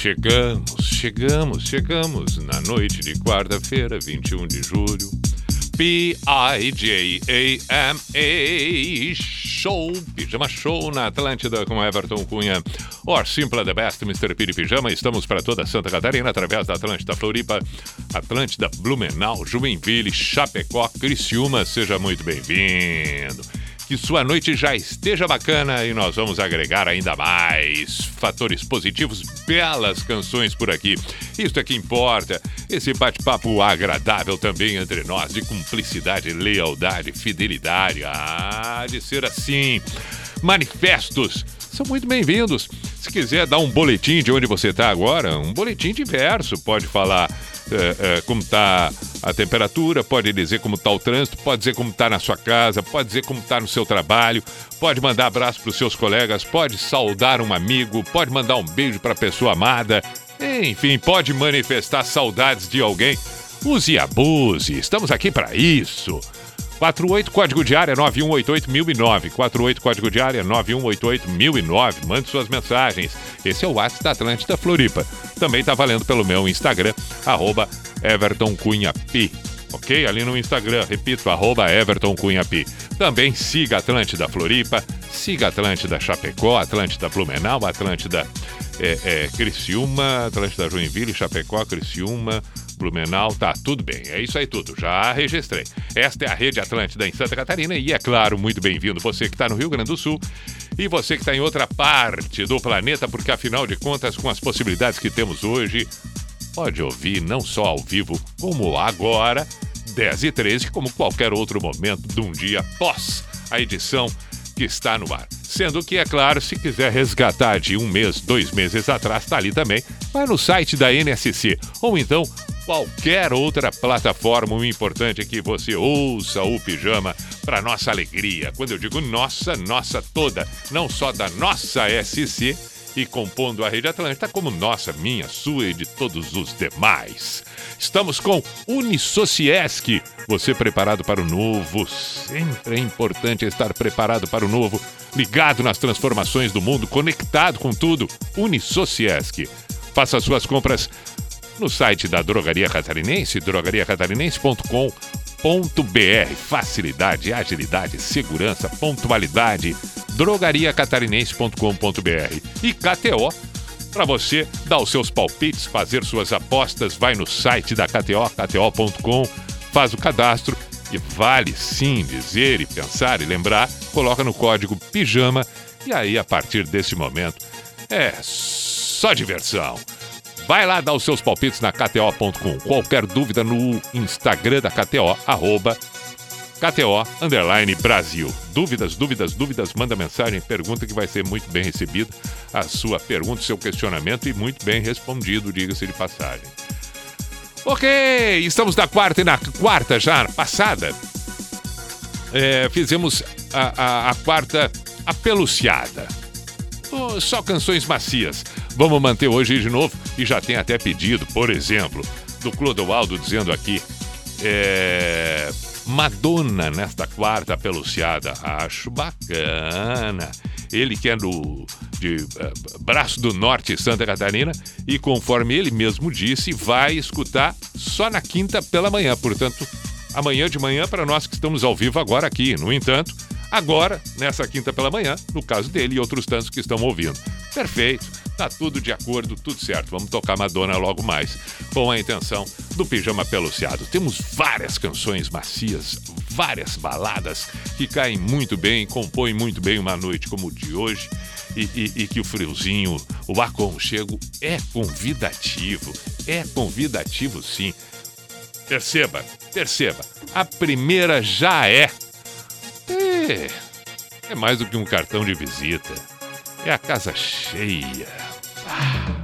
Chegamos, chegamos, chegamos na noite de quarta-feira, 21 de julho. P-I-J-A-M-A Show, Pijama Show na Atlântida com Everton Cunha. Or Simple the Best, Mr. Piri Pijama. Estamos para toda Santa Catarina através da Atlântida Floripa, Atlântida Blumenau, Joinville, Chapecó, Criciúma. Seja muito bem-vindo que sua noite já esteja bacana e nós vamos agregar ainda mais fatores positivos, belas canções por aqui. Isso é que importa. Esse bate-papo agradável também entre nós, de cumplicidade, lealdade, fidelidade. Ah, de ser assim. Manifestos são muito bem-vindos. Se quiser dar um boletim de onde você está agora, um boletim diverso, pode falar é, é, como está a temperatura, pode dizer como está o trânsito, pode dizer como está na sua casa, pode dizer como está no seu trabalho, pode mandar abraço para os seus colegas, pode saudar um amigo, pode mandar um beijo para a pessoa amada, enfim, pode manifestar saudades de alguém. Use e abuse, estamos aqui para isso. 48 código de área 9188009. 48 código de área 9188009. Mande suas mensagens. Esse é o WhatsApp da Atlântida Floripa. Também está valendo pelo meu Instagram, arroba Everton Cunha P. Ok? Ali no Instagram, repito, arroba Everton Cunha P. Também siga Atlântida Floripa, siga Atlântida Chapecó, Atlântida Blumenau, Atlântida é, é, Criciúma, Atlântida Joinville, Chapecó, Criciúma, Blumenau, tá tudo bem. É isso aí tudo, já registrei. Esta é a Rede Atlântida em Santa Catarina e é claro, muito bem-vindo você que está no Rio Grande do Sul e você que está em outra parte do planeta, porque afinal de contas, com as possibilidades que temos hoje, pode ouvir não só ao vivo, como agora, 10 e 13, como qualquer outro momento de um dia após a edição que está no ar. Sendo que, é claro, se quiser resgatar de um mês, dois meses atrás, está ali também, vai no site da NSC ou então qualquer outra plataforma. O importante é que você ouça o pijama para nossa alegria. Quando eu digo nossa, nossa toda, não só da nossa SC e compondo a Rede Atlântica, como nossa, minha, sua e de todos os demais. Estamos com Unisociesc. Você preparado para o novo? Sempre é importante estar preparado para o novo, ligado nas transformações do mundo, conectado com tudo. Unisociesc. Faça suas compras no site da Drogaria Catarinense, drogariacatarinense.com.br. Facilidade, agilidade, segurança, pontualidade. drogariacatarinense.com.br. E KTO, para você dar os seus palpites, fazer suas apostas, vai no site da KTO, kto.com, faz o cadastro e vale sim dizer e pensar e lembrar, coloca no código PIJAMA e aí a partir desse momento é só diversão. Vai lá dar os seus palpites na KTO.com. Qualquer dúvida no Instagram da KTO, arroba KTO Underline Brasil. Dúvidas, dúvidas, dúvidas, manda mensagem, pergunta que vai ser muito bem recebida. A sua pergunta, seu questionamento e muito bem respondido, diga-se de passagem. Ok, estamos na quarta e na quarta já passada. É, fizemos a, a, a quarta apeluciada. Oh, só canções macias. Vamos manter hoje de novo e já tem até pedido, por exemplo, do Clodoaldo dizendo aqui. É, Madonna nesta quarta peluciada. Acho bacana. Ele que é do de uh, Braço do Norte, Santa Catarina, e conforme ele mesmo disse, vai escutar só na quinta pela manhã. Portanto, amanhã de manhã para nós que estamos ao vivo agora aqui. No entanto, agora, nessa quinta pela manhã, no caso dele e outros tantos que estão ouvindo. Perfeito, tá tudo de acordo, tudo certo. Vamos tocar Madonna logo mais, com a intenção do Pijama Peluciado. Temos várias canções macias, várias baladas que caem muito bem, compõem muito bem uma noite como o de hoje. E, e, e, que o friozinho, o aconchego é convidativo. É convidativo, sim. Perceba, perceba. A primeira já é. É, é mais do que um cartão de visita. É a casa cheia. Ah.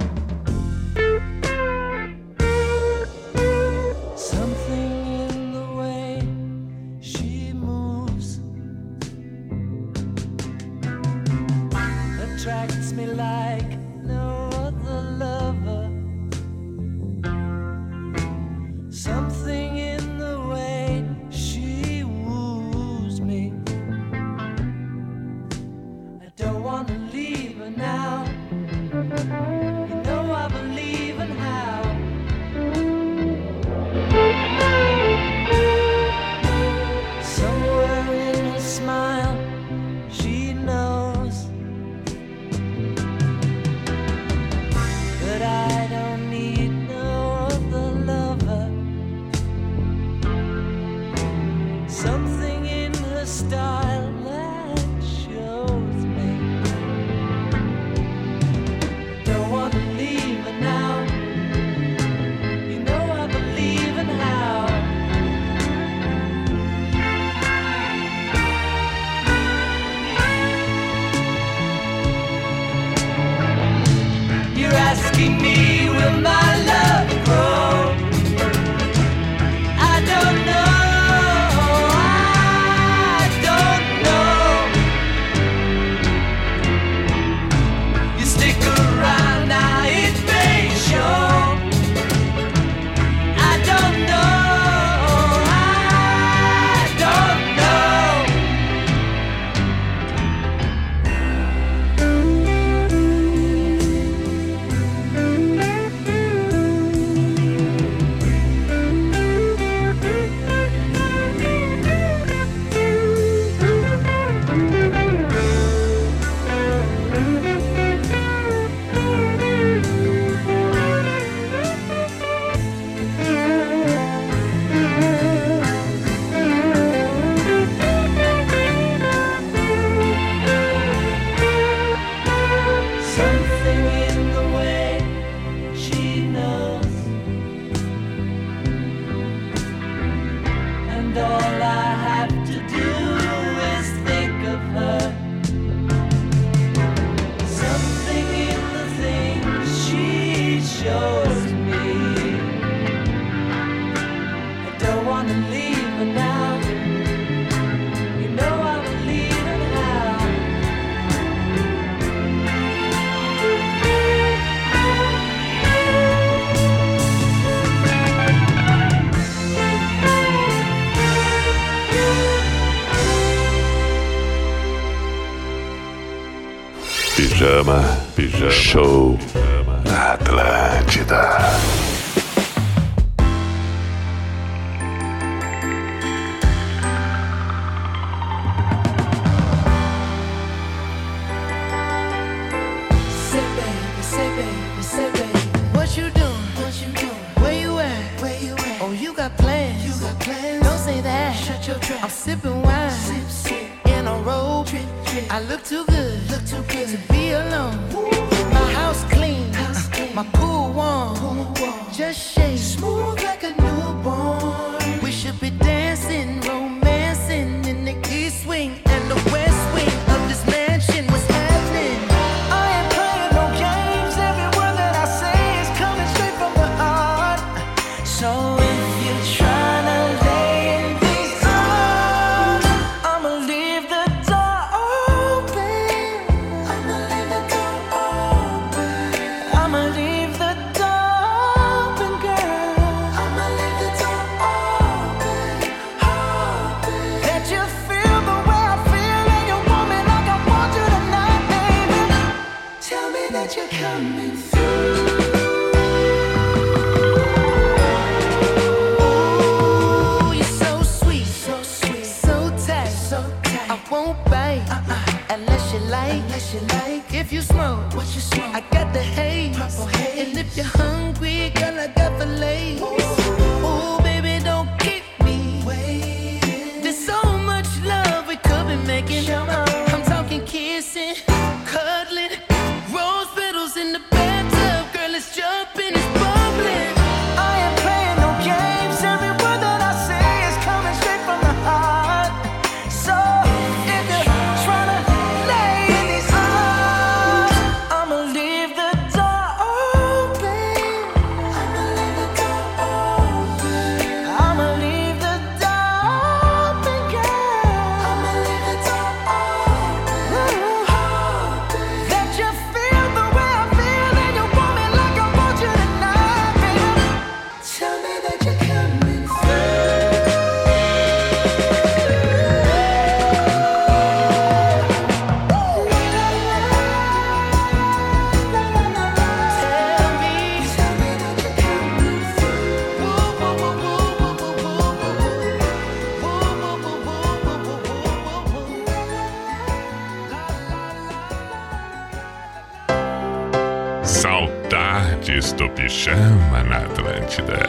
Pijama na Atlântida.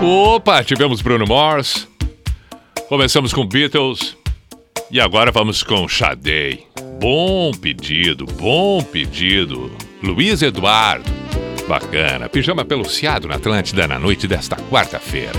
Opa, tivemos Bruno Mars. Começamos com Beatles. E agora vamos com Sade. Bom pedido, bom pedido. Luiz Eduardo. Bacana. Pijama peluciado na Atlântida na noite desta quarta-feira.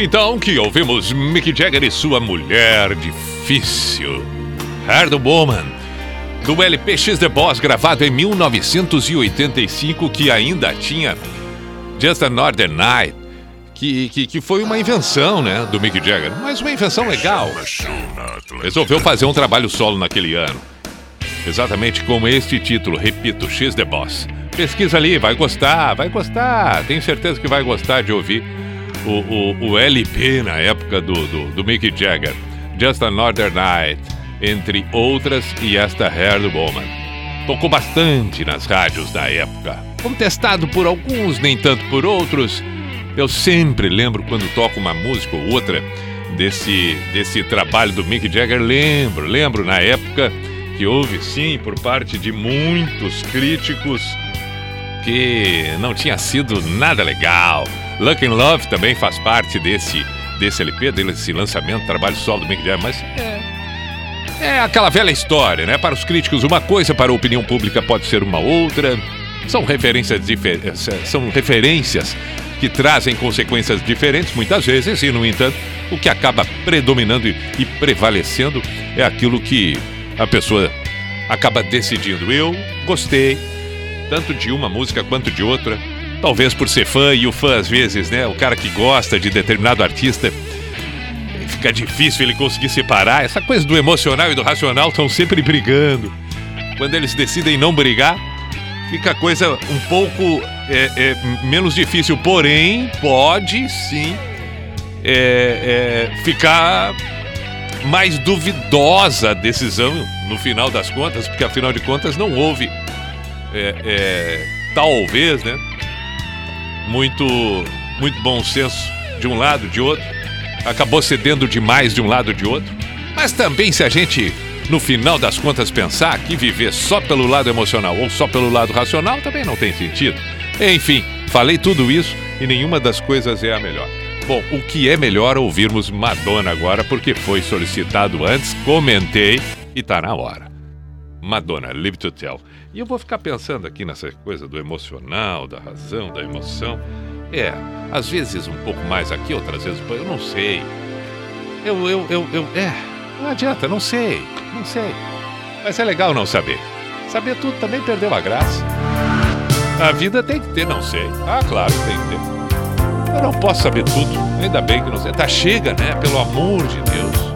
Então que ouvimos Mick Jagger e sua mulher difícil, Hard Woman, do LP X The Boss, gravado em 1985, que ainda tinha Just Another Night, que, que, que foi uma invenção né, do Mick Jagger, mas uma invenção legal. Resolveu fazer um trabalho solo naquele ano, exatamente com este título, repito, X The Boss. Pesquisa ali, vai gostar, vai gostar, tenho certeza que vai gostar de ouvir o, o, o LP na época do, do, do Mick Jagger, Just Another Night, entre outras, e esta Hair Woman. Tocou bastante nas rádios da época, contestado por alguns, nem tanto por outros. Eu sempre lembro quando toco uma música ou outra desse, desse trabalho do Mick Jagger, lembro, lembro na época que houve sim por parte de muitos críticos que não tinha sido nada legal. Luck in Love também faz parte desse, desse LP, desse lançamento, trabalho solo do Mick Jagger, mas é, é aquela velha história, né? Para os críticos uma coisa, para a opinião pública pode ser uma outra. São referências, difer- são referências que trazem consequências diferentes muitas vezes, e no entanto, o que acaba predominando e, e prevalecendo é aquilo que a pessoa acaba decidindo. Eu gostei tanto de uma música quanto de outra. Talvez por ser fã, e o fã às vezes, né? O cara que gosta de determinado artista, fica difícil ele conseguir separar. Essa coisa do emocional e do racional estão sempre brigando. Quando eles decidem não brigar, fica a coisa um pouco é, é, menos difícil, porém pode sim é, é, ficar mais duvidosa a decisão no final das contas, porque afinal de contas não houve é, é, talvez, né? Muito, muito bom senso de um lado, de outro. Acabou cedendo demais de um lado, de outro. Mas também se a gente no final das contas pensar que viver só pelo lado emocional ou só pelo lado racional também não tem sentido. Enfim, falei tudo isso e nenhuma das coisas é a melhor. Bom, o que é melhor ouvirmos Madonna agora, porque foi solicitado antes, comentei e tá na hora. Madonna, Live to Tell. E eu vou ficar pensando aqui nessa coisa do emocional, da razão, da emoção. É, às vezes um pouco mais aqui, outras vezes eu não sei. Eu, eu, eu, eu, é, não adianta, não sei, não sei. Mas é legal não saber. Saber tudo também perdeu a graça. A vida tem que ter, não sei. Ah, claro, tem que ter. Eu não posso saber tudo. Ainda bem que não sei. Tá, chega, né? Pelo amor de Deus.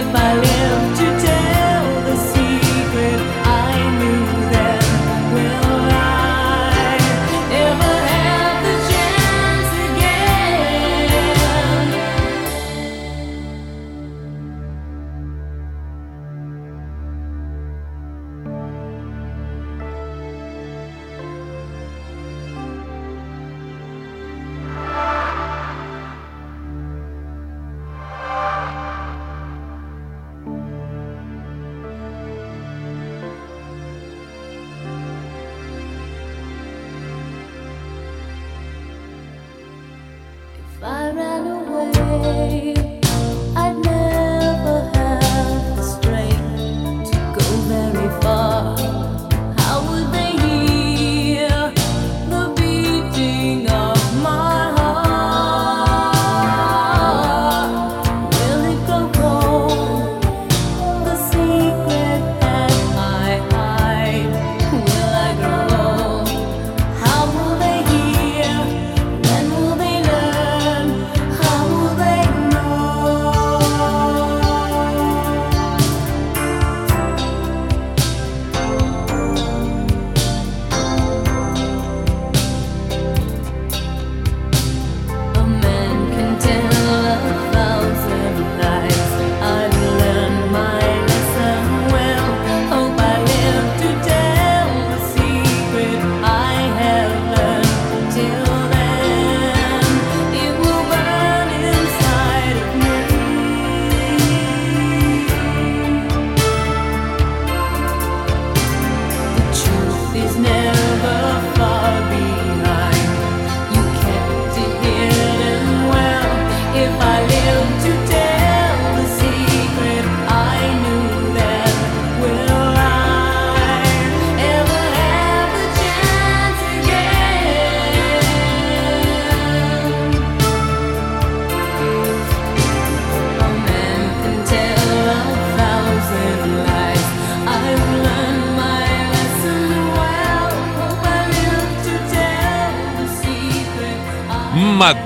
How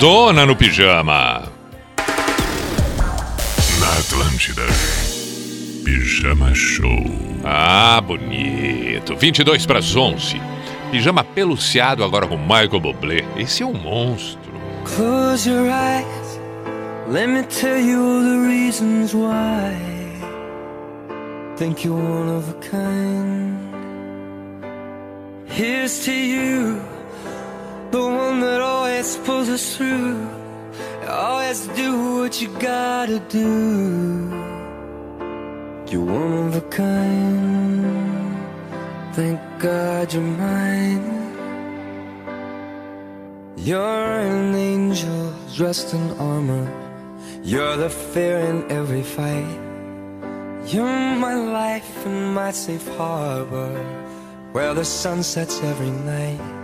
Madonna no pijama. Na Atlântida. Pijama Show. Ah, bonito. 22 para as 11. Pijama peluciado agora com Michael Bublé. Esse é um monstro. Close your eyes. Let me tell you all the reasons why. Think you're one of a kind. Through. Always do what you gotta do. You're one of a kind. Thank God you're mine. You're an angel dressed in armor. You're the fear in every fight. You're my life and my safe harbor, where the sun sets every night.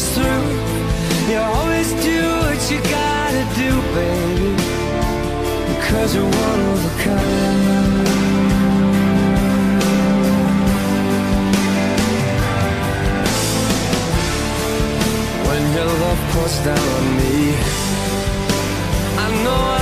us through. You always do what you gotta do, baby, because you're one of a kind. When your love pours down on me, I know I'm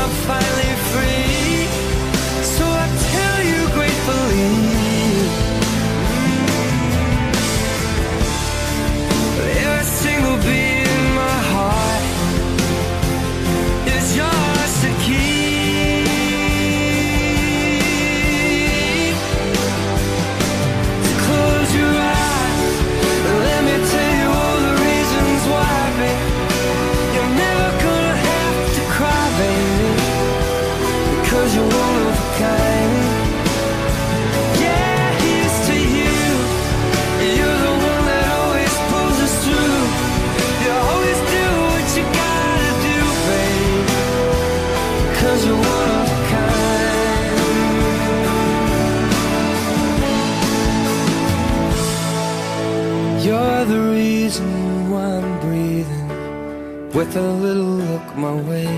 with a little look my way.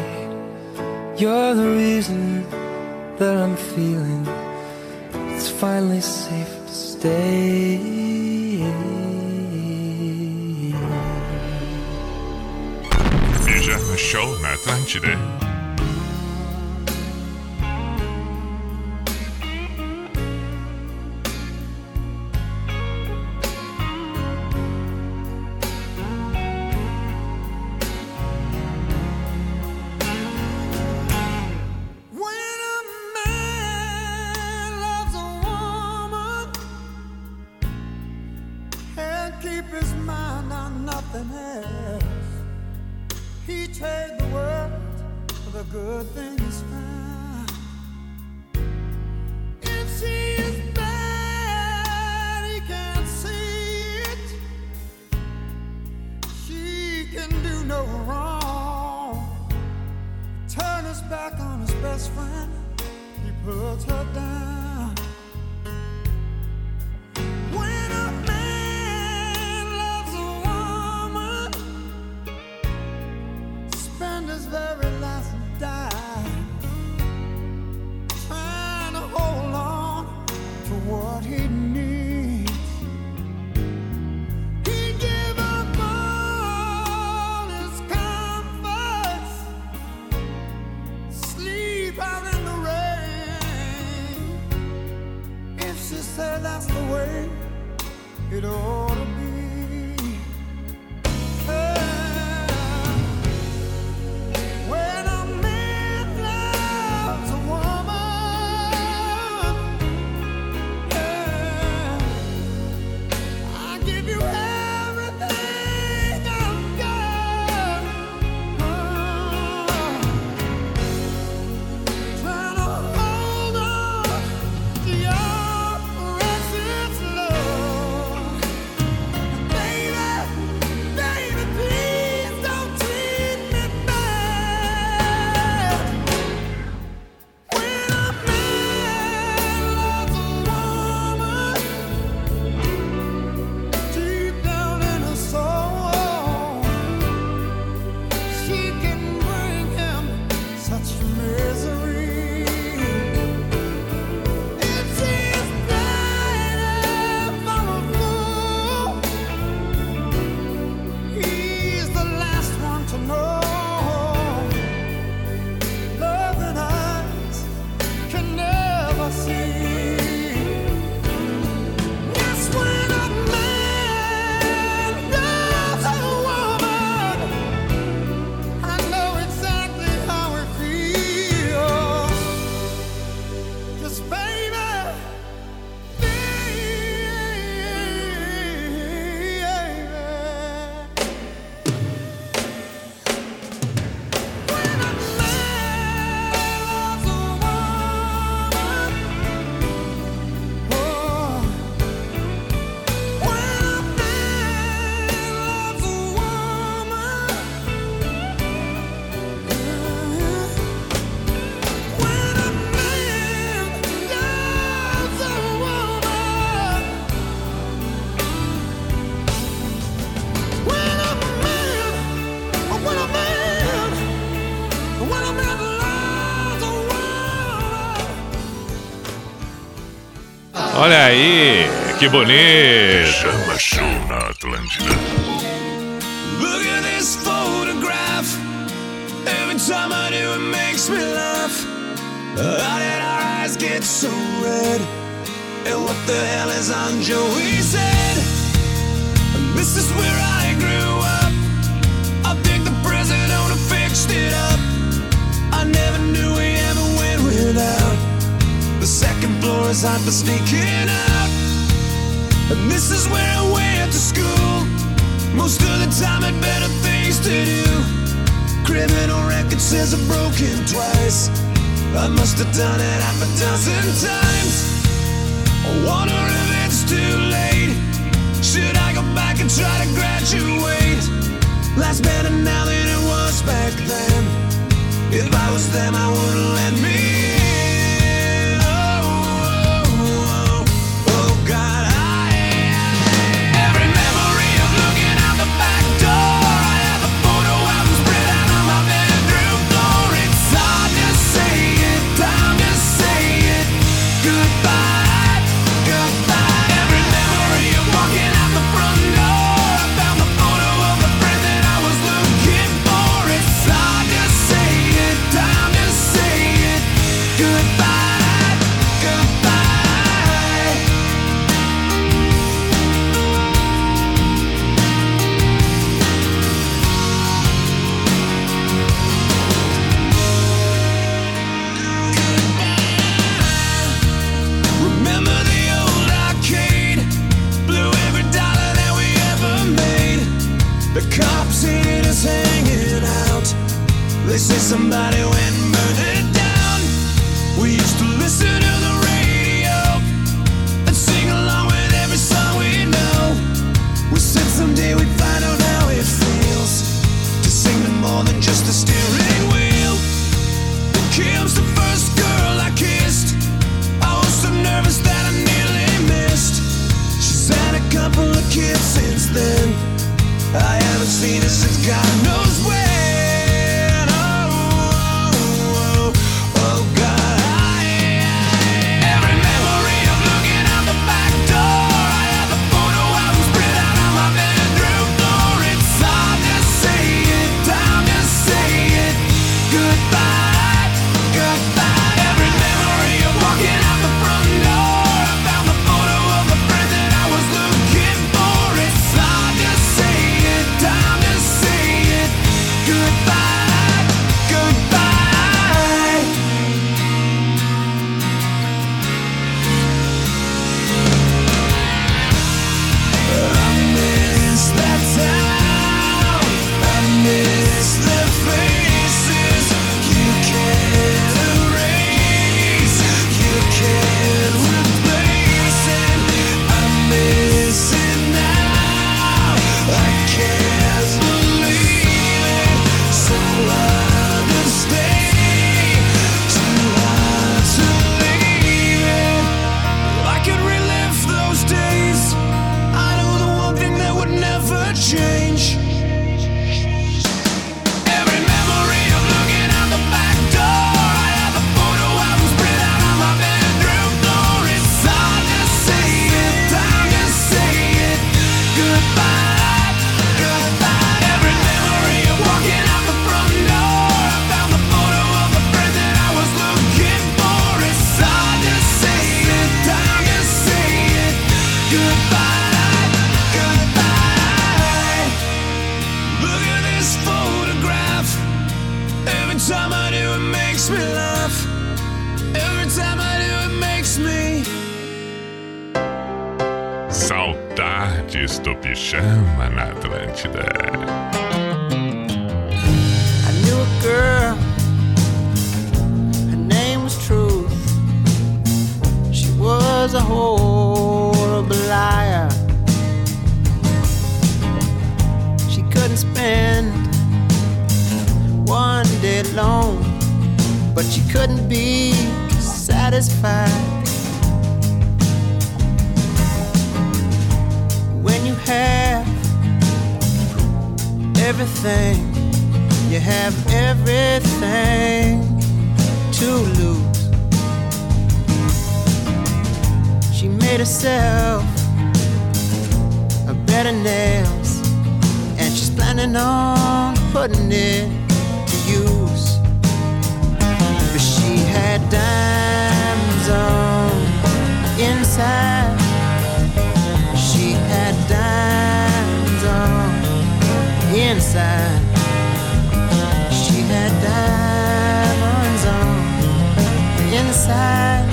You're the reason that I'm feeling it's finally safe to stay. Pijama Show na Olha aí, que bonito. Chama show na Atlântida. Look at this photograph. Every time I do it makes me laugh. How did our eyes get so red? And what the hell is on Joey's head? This is where I grew up. I think the president fixed it up. was hot for sneaking out. And this is where I went to school. Most of the time, I had better things to do. Criminal record says I've broken twice. I must have done it half a dozen times. I wonder if it's too late. Should I go back and try to graduate? Life's better now than it was back then. If I was them, I wouldn't let me. but she couldn't be satisfied. When you have everything, you have everything to lose. She made herself a bed of nails, and she's planning on putting it inside. She had on inside. She had diamonds on inside.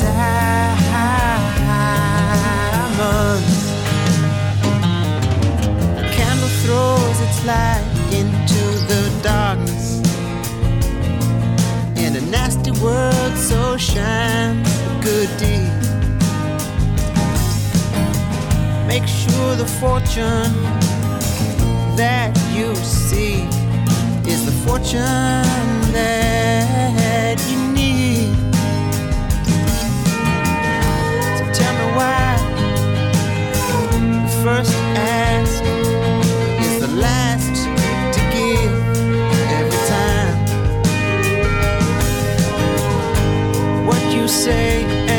Diamonds. Candle throws its light word so shines a good deed. Make sure the fortune that you see is the fortune that you need. So tell me why the first ask is the last say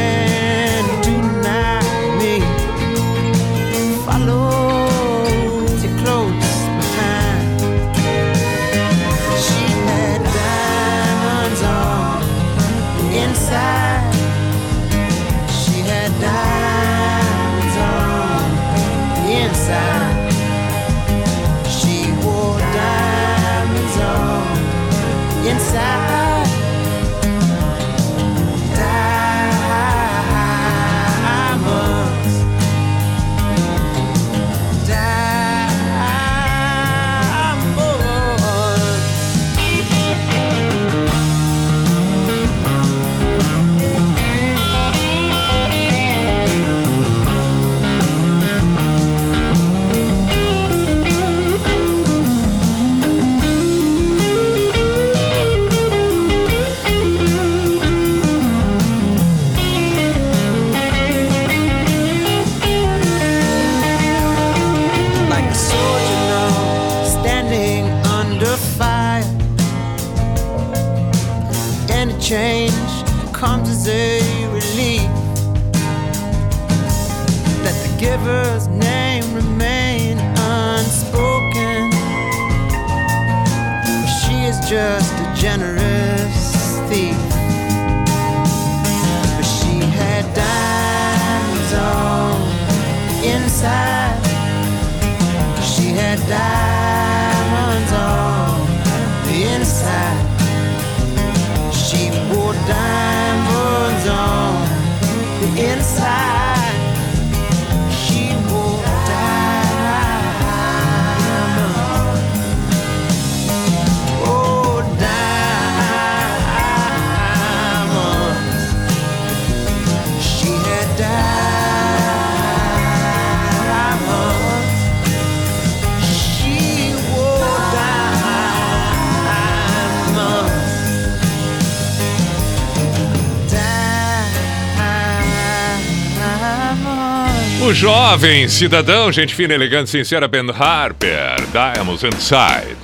Jovem cidadão, gente fina, elegante, sincera, Ben Harper, Diamonds Inside.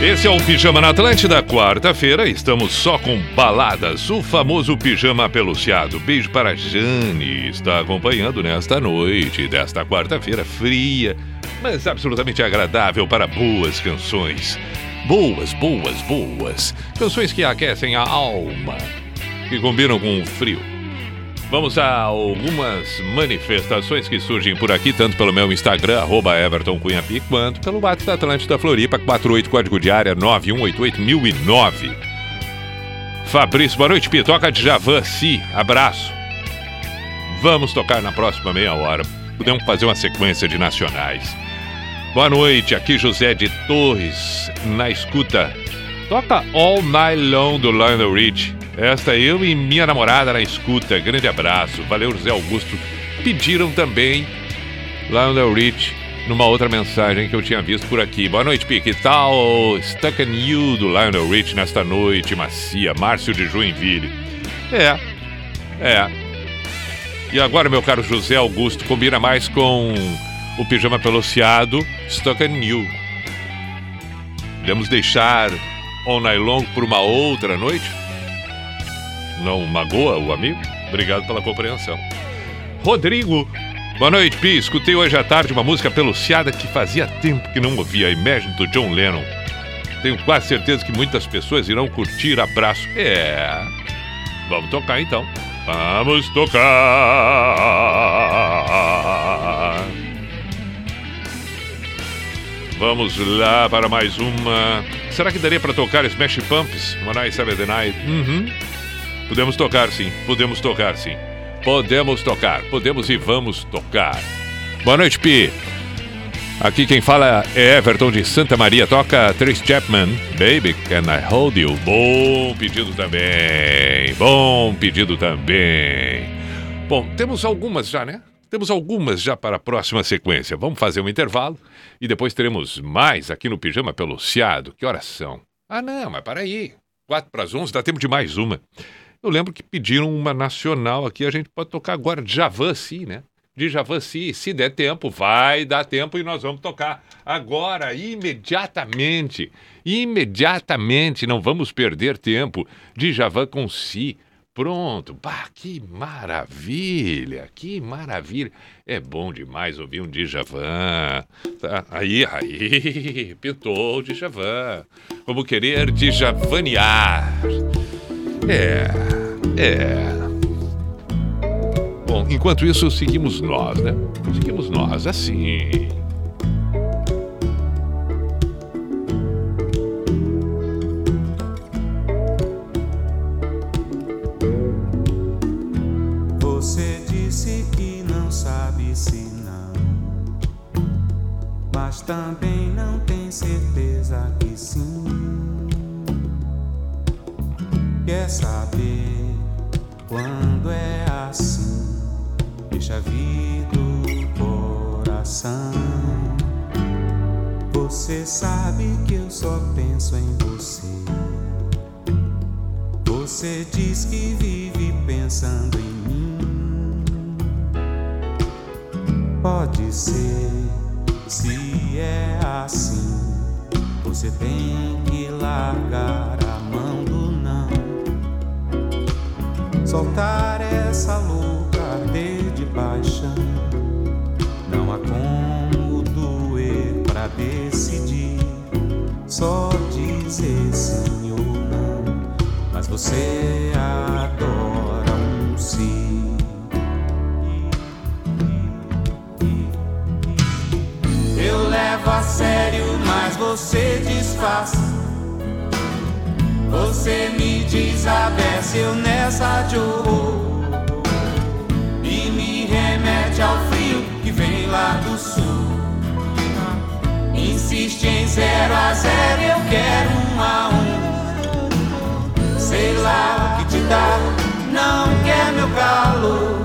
Esse é o Pijama na Atlântida, quarta-feira, estamos só com baladas, o famoso pijama peluciado. Beijo para Jane, está acompanhando nesta noite desta quarta-feira fria, mas absolutamente agradável para boas canções. Boas, boas, boas. Canções que aquecem a alma, que combinam com o frio. Vamos a algumas manifestações que surgem por aqui, tanto pelo meu Instagram, arroba Everton quanto pelo WhatsApp da Atlântida Floripa, 48 código de área 9188009. Fabrício, boa noite, Pi. Toca de Javan, si. Abraço. Vamos tocar na próxima meia hora. Podemos fazer uma sequência de nacionais. Boa noite, aqui José de Torres, na escuta. Toca All Night Long do Lionel Rich. Esta eu e minha namorada na escuta. Grande abraço. Valeu, José Augusto. Pediram também Lionel Rich numa outra mensagem que eu tinha visto por aqui. Boa noite, Pi. Que tal Stuck in You do Lionel Rich nesta noite macia? Márcio de Joinville. É, é. E agora, meu caro José Augusto, combina mais com o pijama peluciado Stuck in You. Podemos deixar All Night Long por uma outra noite? Não magoa o amigo? Obrigado pela compreensão. Rodrigo, boa noite, Pi. Escutei hoje à tarde uma música peluciada que fazia tempo que não ouvia, a Imagine do John Lennon. Tenho quase certeza que muitas pessoas irão curtir. Abraço. É. Vamos tocar então. Vamos tocar. Vamos lá para mais uma. Será que daria para tocar Smash Pumps? One Night Saturday Night? Uhum. Podemos tocar sim, podemos tocar sim. Podemos tocar, podemos e vamos tocar. Boa noite, Pi. Aqui quem fala é Everton de Santa Maria. Toca Trace Chapman, Baby Can I Hold You? Bom pedido também. Bom pedido também. Bom, temos algumas já, né? Temos algumas já para a próxima sequência. Vamos fazer um intervalo e depois teremos mais aqui no Pijama Peluciado. Que horas são? Ah, não, mas para aí. Quatro para as onze, dá tempo de mais uma. Eu lembro que pediram uma nacional aqui, a gente pode tocar agora. Djavan, sim, né? Djavan, sim. Se der tempo, vai dar tempo e nós vamos tocar agora, imediatamente. Imediatamente, não vamos perder tempo. Djavan com si. Pronto. Bah, que maravilha, que maravilha. É bom demais ouvir um Djavan. Tá, aí, aí, pintou o Djavan. Vamos querer Djavanear. É, é. Bom, enquanto isso, seguimos nós, né? Seguimos nós, assim. Você disse que não sabe se não, mas também não tem certeza que sim. Quer saber quando é assim? Deixa vir do coração. Você sabe que eu só penso em você. Você diz que vive pensando em mim. Pode ser, se é assim, você tem que largar Soltar essa louca de paixão. Não há como doer pra decidir. Só dizer sim ou não. Mas você adora um sim. Eu levo a sério, mas você disfarça. Você me desabece, eu nessa horror. E me remete ao frio que vem lá do sul. Insiste em zero a zero, eu quero um a um. Sei lá o que te dá, não quer meu calor.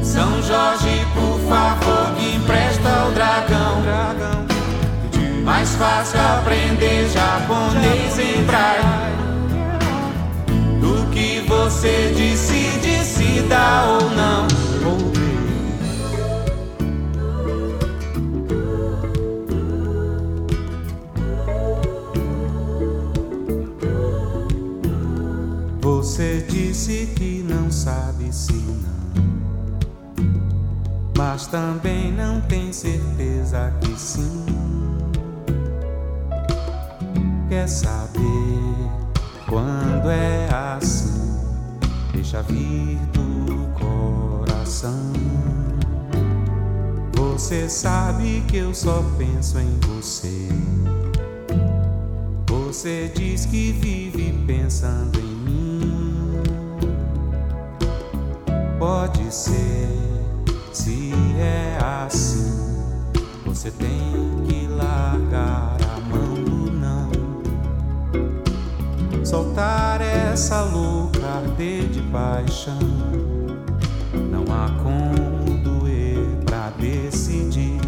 São Jorge, por favor, me empresta o dragão. Mais fácil aprender japonês em braille do que você decide se dá ou não. Você disse que não sabe se não, mas também não tem certeza que sim. Quer saber quando é assim? Deixa vir do coração. Você sabe que eu só penso em você. Você diz que vive pensando em mim. Pode ser, se é assim, você tem que largar Soltar essa louca arder de paixão. Não há como doer pra decidir.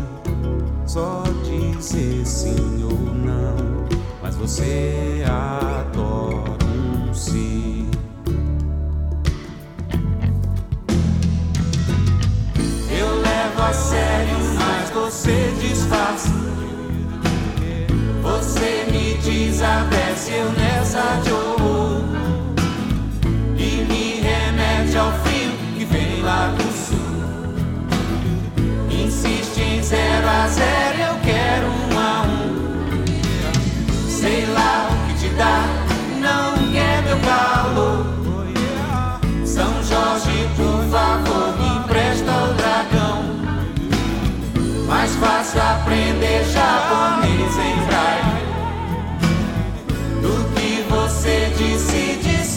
Só dizer sim ou não. Mas você adora um sim. Eu levo a sério, mas você disfarça. Você me desabeceu nessa de horror. e me remete ao frio que vem lá do sul. Insiste em zero a zero, eu quero um a um. Sei lá o que te dá, não quer meu calor. São Jorge, por favor, me empresta o dragão. Mas faça aprender japonês em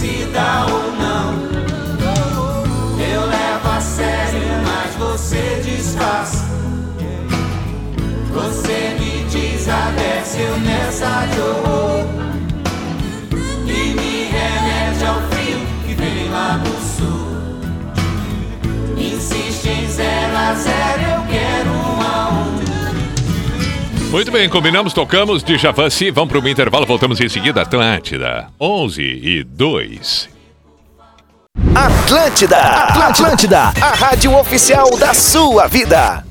decida ou não. Eu levo a sério, mas você disfarça. Você me desabece, eu nessa dor. E me remete ao frio que vem lá do sul. Insiste em zero a zero, eu quero. Muito bem, combinamos, tocamos de Javanci. Vamos para o intervalo, voltamos em seguida. Atlântida, 11 e 2. Atlântida, Atlântida, a rádio oficial da sua vida.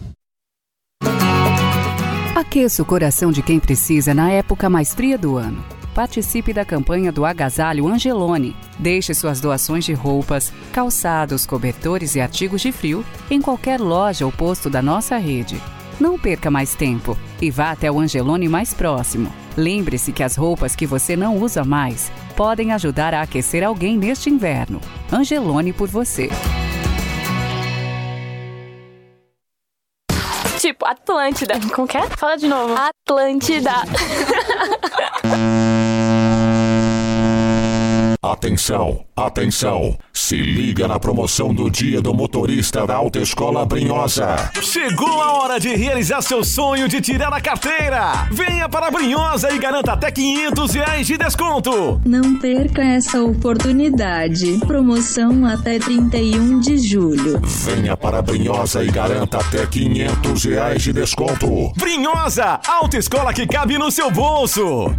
Aqueça o coração de quem precisa na época mais fria do ano. Participe da campanha do Agasalho Angelone. Deixe suas doações de roupas, calçados, cobertores e artigos de frio em qualquer loja ou posto da nossa rede. Não perca mais tempo e vá até o Angelone mais próximo. Lembre-se que as roupas que você não usa mais podem ajudar a aquecer alguém neste inverno. Angelone por você. Tipo, Atlântida. Como que é? Fala de novo. Atlântida. Atenção, atenção. Se liga na promoção do Dia do Motorista da Autoescola Brinhosa. Chegou a hora de realizar seu sonho de tirar a carteira. Venha para a Brinhosa e garanta até 500 reais de desconto. Não perca essa oportunidade. Promoção até 31 de julho. Venha para a Brinhosa e garanta até 500 reais de desconto. Brinhosa, autoescola que cabe no seu bolso.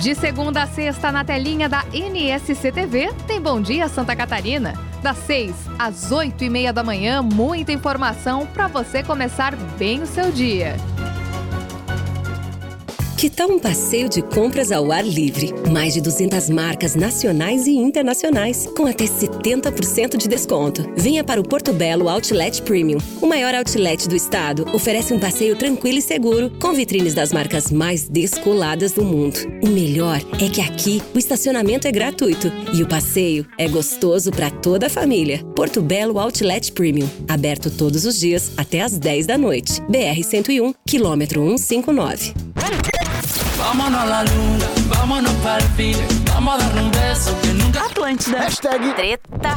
De segunda a sexta, na telinha da NSC TV, tem Bom Dia Santa Catarina. Das 6 às 8 e meia da manhã, muita informação para você começar bem o seu dia. Que tal um passeio de compras ao ar livre? Mais de 200 marcas nacionais e internacionais, com até 70% de desconto. Venha para o Porto Belo Outlet Premium. O maior outlet do estado oferece um passeio tranquilo e seguro, com vitrines das marcas mais descoladas do mundo. O melhor é que aqui o estacionamento é gratuito e o passeio é gostoso para toda a família. Porto Belo Outlet Premium, aberto todos os dias até às 10 da noite. BR 101, quilômetro 159. Vámonos a la luna, vámonos para el fin Vamos a dar un beso que nunca Atlântida. Hashtag Treta.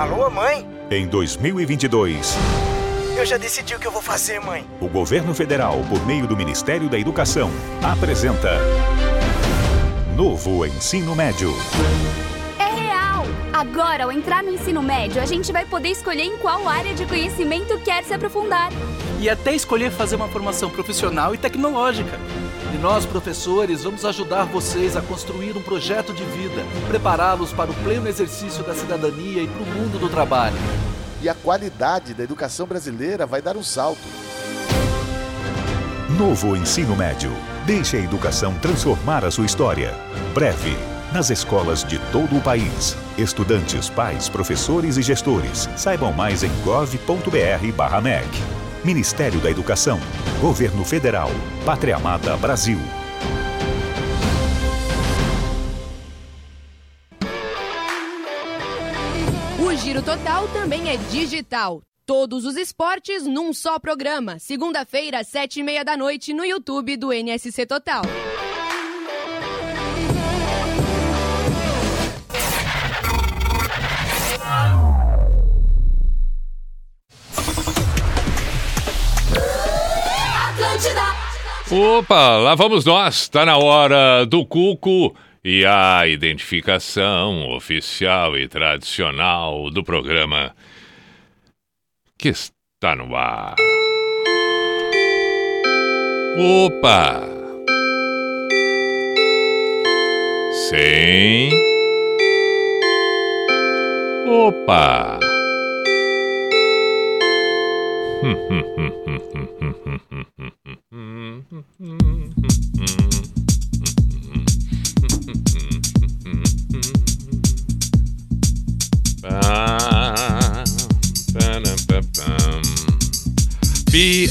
Alô, mãe? Em 2022, Eu já decidi o que eu vou fazer, mãe. o governo federal, por meio do Ministério da Educação, apresenta Novo Ensino Médio. É real! Agora, ao entrar no ensino médio, a gente vai poder escolher em qual área de conhecimento quer se aprofundar. e até escolher fazer uma formação profissional e tecnológica. E nós, professores, vamos ajudar vocês a construir um projeto de vida, prepará-los para o pleno exercício da cidadania e para o mundo do trabalho. E a qualidade da educação brasileira vai dar um salto. Novo Ensino Médio. Deixe a educação transformar a sua história. Breve. Nas escolas de todo o país. Estudantes, pais, professores e gestores. Saibam mais em gov.br/mec. Ministério da Educação. Governo Federal. Pátria Amada Brasil. O Giro Total também é digital. Todos os esportes num só programa. Segunda-feira, sete e meia da noite, no YouTube do NSC Total. Opa, lá vamos nós. Tá na hora do Cuco e a identificação oficial e tradicional do programa que está no ar. Opa! Sim. Opa! Ah, P-I-J-A-M-A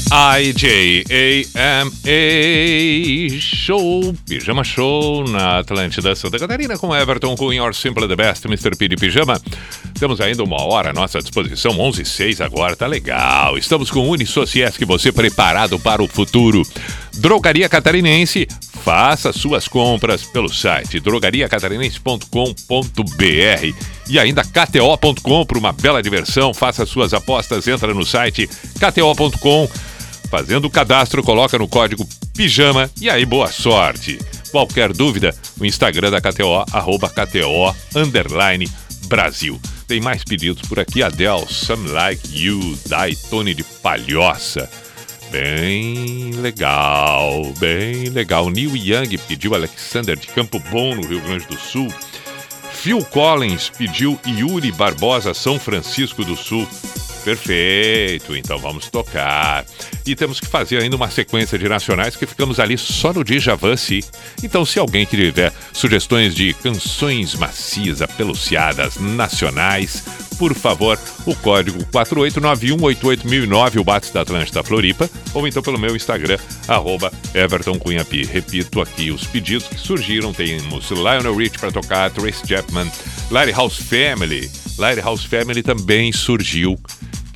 Show, Pijama Show na Atlântida Santa Catarina com Everton com Your Simple the Best, Mr. P de Pijama. Temos ainda uma hora à nossa disposição, 11 e 6 agora, tá legal. Estamos com Unisociesc, você preparado para o futuro. Drogaria Catarinense, faça suas compras pelo site drogariacatarinense.com.br e ainda kto.com para uma bela diversão, faça suas apostas, entra no site kto.com, fazendo o cadastro, coloca no código pijama e aí boa sorte. Qualquer dúvida, o Instagram da KTO, arroba KTO, underline, Brasil. Tem mais pedidos por aqui, Adele, Some Like You, Dai Tony de Palhoça. Bem legal, bem legal. Neil Young pediu Alexander de Campo Bom, no Rio Grande do Sul. Phil Collins pediu Yuri Barbosa, São Francisco do Sul. Perfeito, então vamos tocar. E temos que fazer ainda uma sequência de nacionais que ficamos ali só no Djavan, sim. Então, se alguém tiver sugestões de canções macias, apeluciadas, nacionais, por favor, o código 4891881009, o Bates da Atlântida Floripa, ou então pelo meu Instagram, arroba Everton Cunha Pi. Repito aqui os pedidos que surgiram, temos Lionel Rich para tocar, Trace Chapman, Lighthouse Family. Lighthouse Family também surgiu.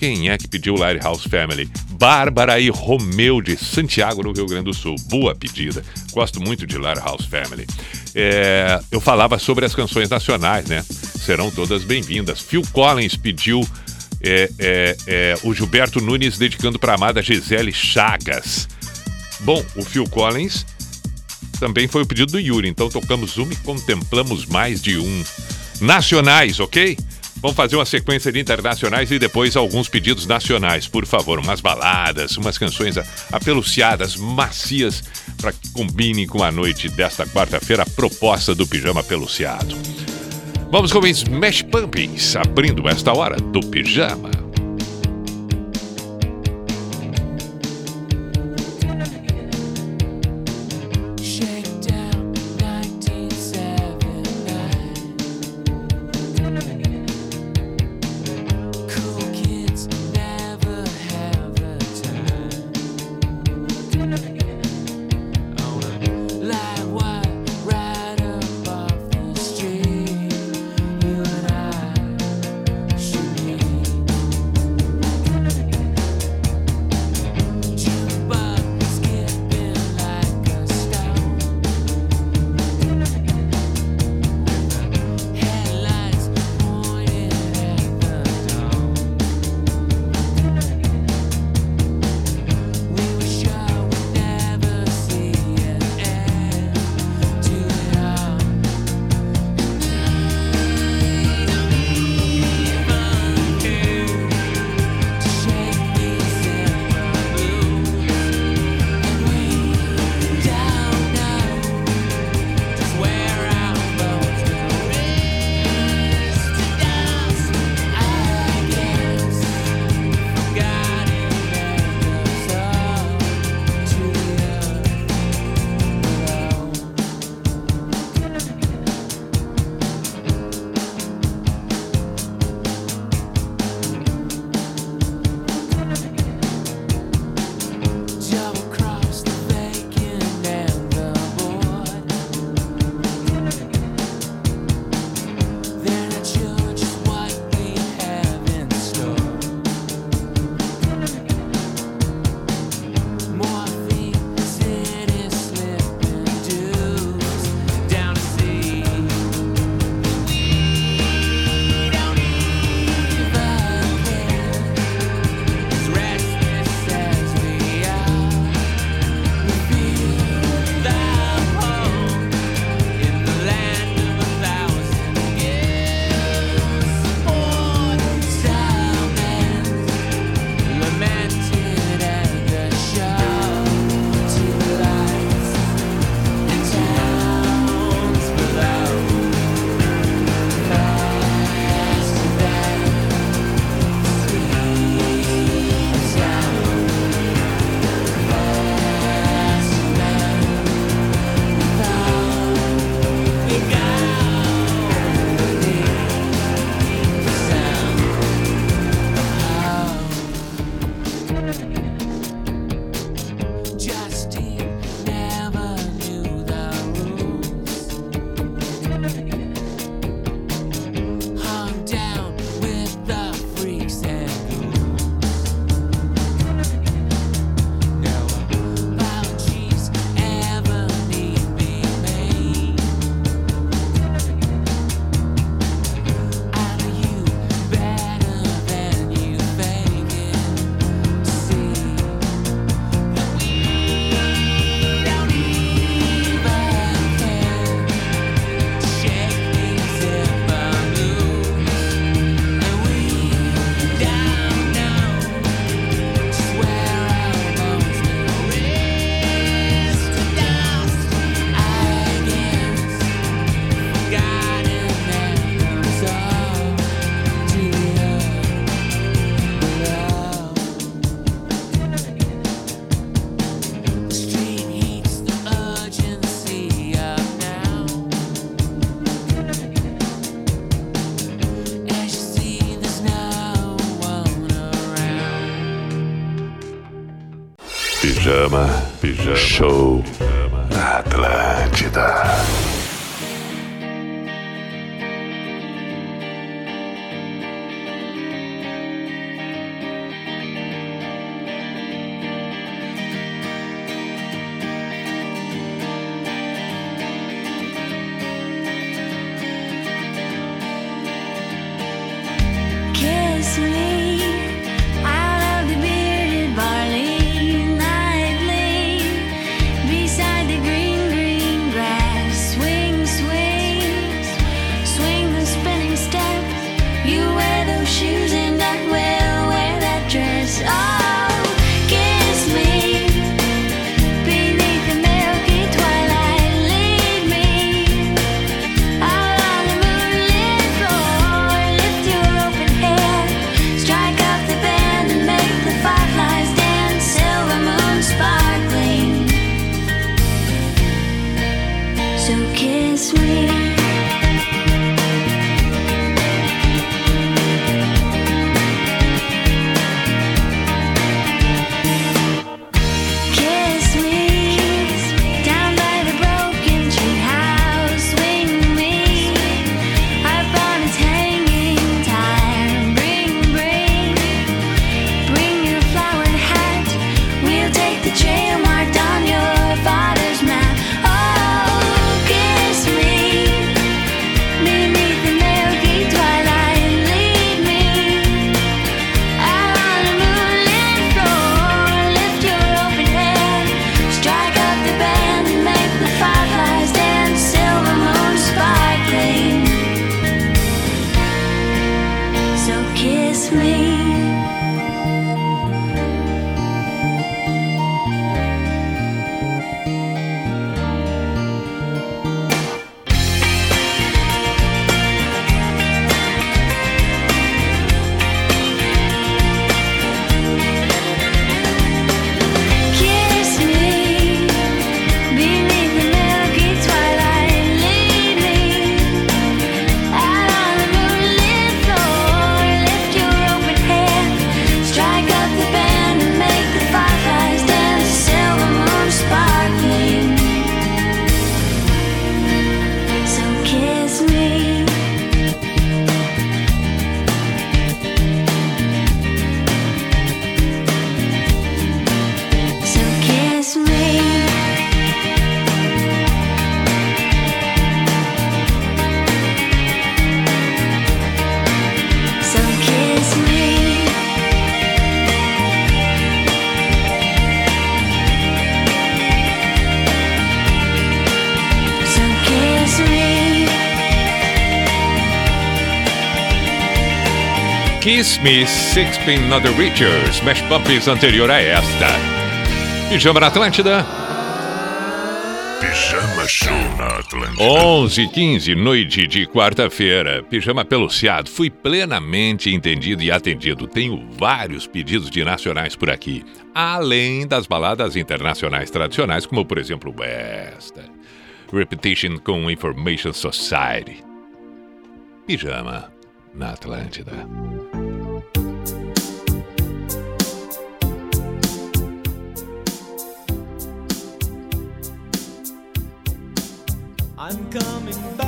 Quem é que pediu Lighthouse Family? Bárbara e Romeu de Santiago, no Rio Grande do Sul. Boa pedida. Gosto muito de Lighthouse Family. É, eu falava sobre as canções nacionais, né? Serão todas bem-vindas. Phil Collins pediu é, é, é, o Gilberto Nunes dedicando para a amada Gisele Chagas. Bom, o Phil Collins também foi o pedido do Yuri, então tocamos uma e contemplamos mais de um. Nacionais, ok? Vamos fazer uma sequência de internacionais e depois alguns pedidos nacionais, por favor. Umas baladas, umas canções apeluciadas, macias, para que combinem com a noite desta quarta-feira, a proposta do pijama peluciado. Vamos com Smash Pumpkins, abrindo esta hora do pijama. Pijama, Pijama Show Pijama. Atlântida. Me, Sixpin, Not the Richards, Smash Puppies anterior a esta. Pijama na Atlântida. Pijama Show na Atlântida. 11 15 noite de quarta-feira. Pijama peluciado. Fui plenamente entendido e atendido. Tenho vários pedidos de nacionais por aqui. Além das baladas internacionais tradicionais, como por exemplo esta. Repetition com Information Society. Pijama na Atlântida. I'm coming back.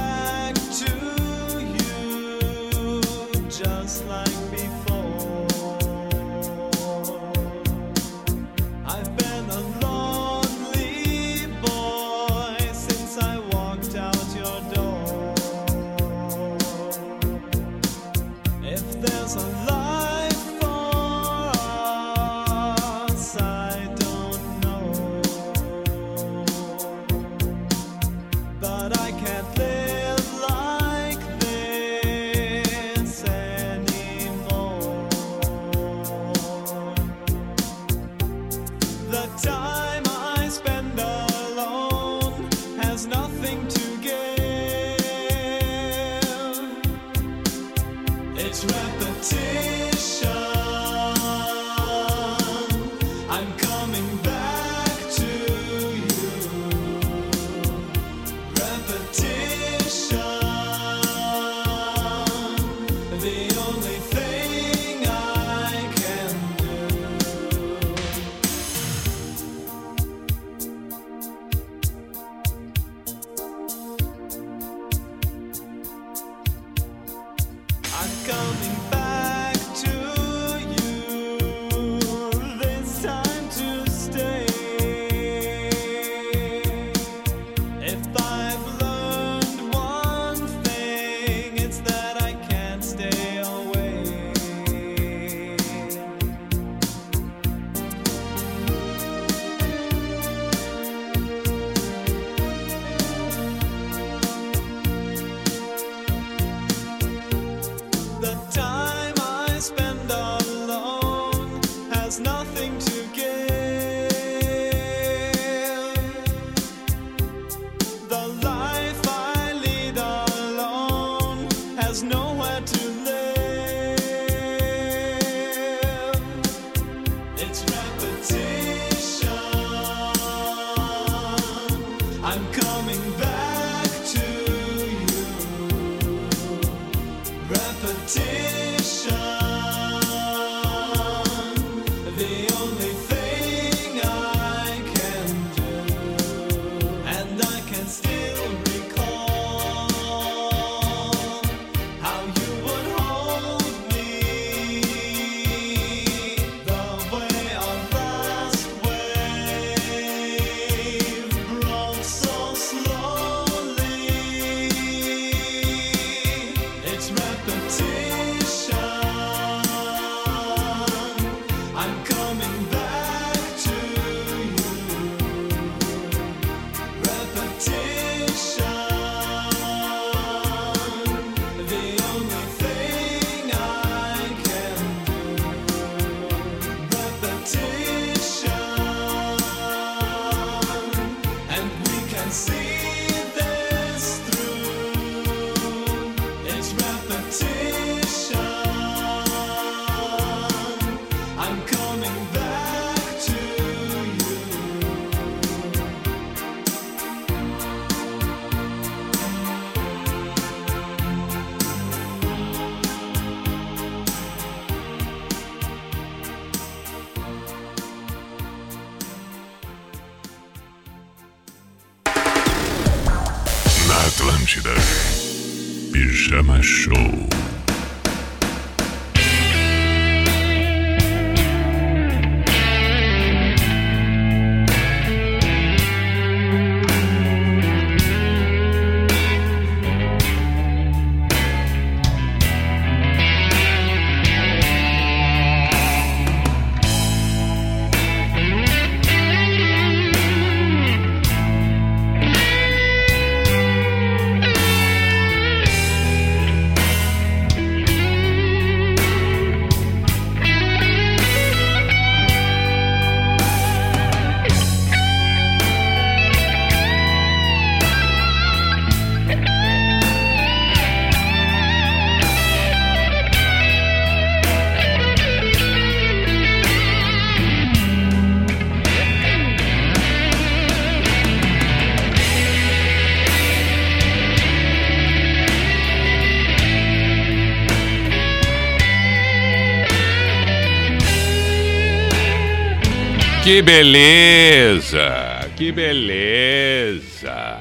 Que beleza! Que beleza!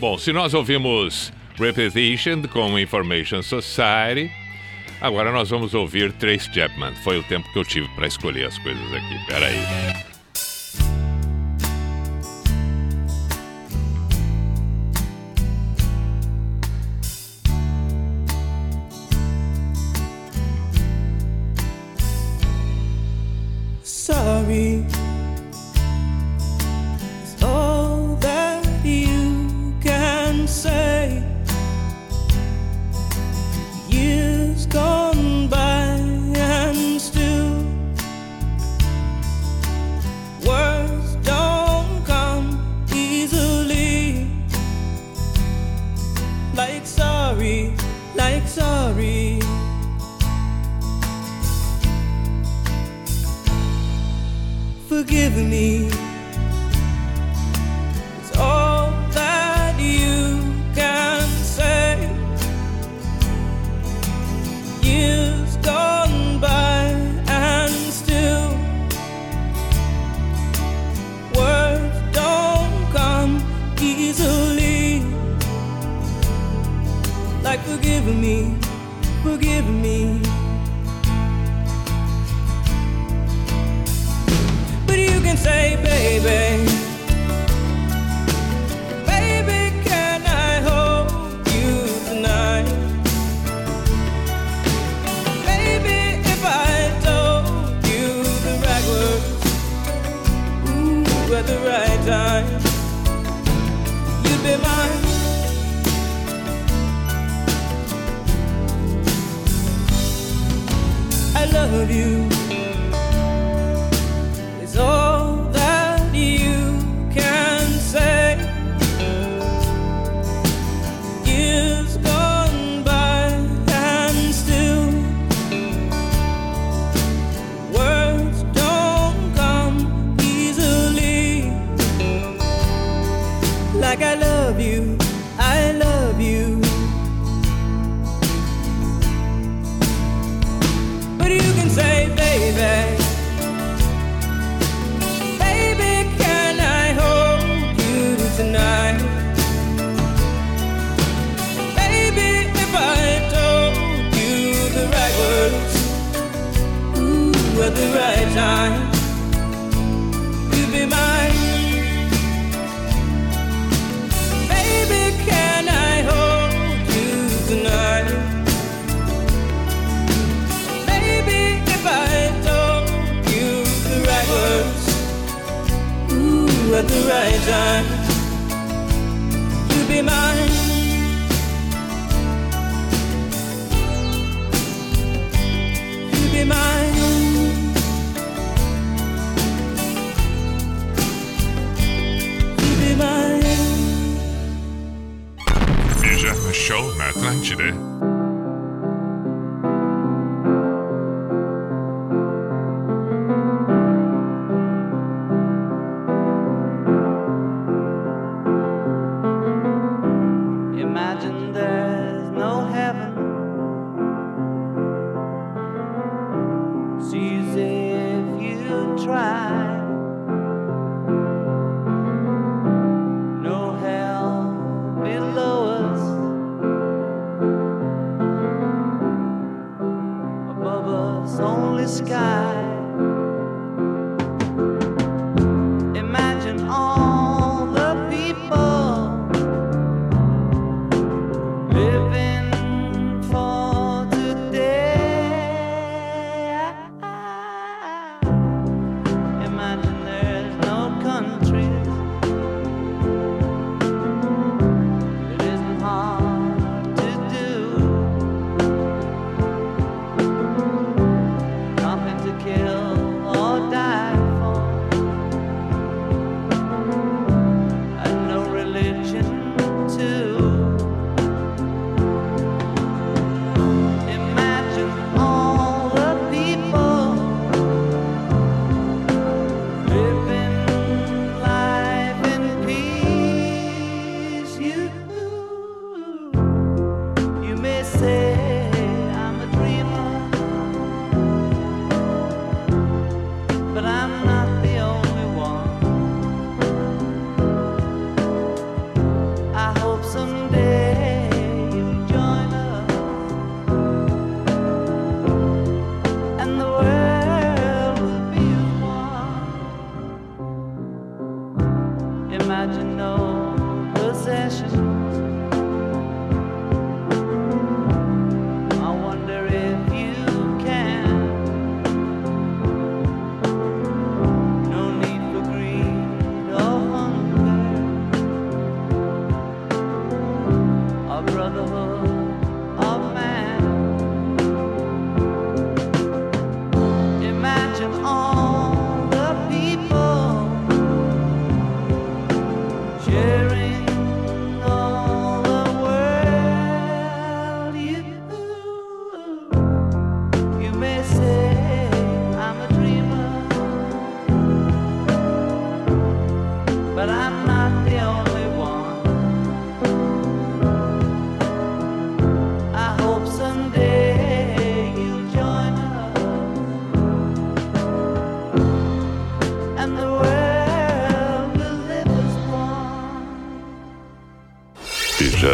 Bom, se nós ouvimos Repetition com Information Society, agora nós vamos ouvir Trace Chapman. Foi o tempo que eu tive para escolher as coisas aqui. Peraí. aí. like sorry, like sorry. Forgive me. forgive me, forgive me. But you can say, baby. Baby, can I hold you tonight? If I told you the right words, at the right time, you'd be mine. of you. time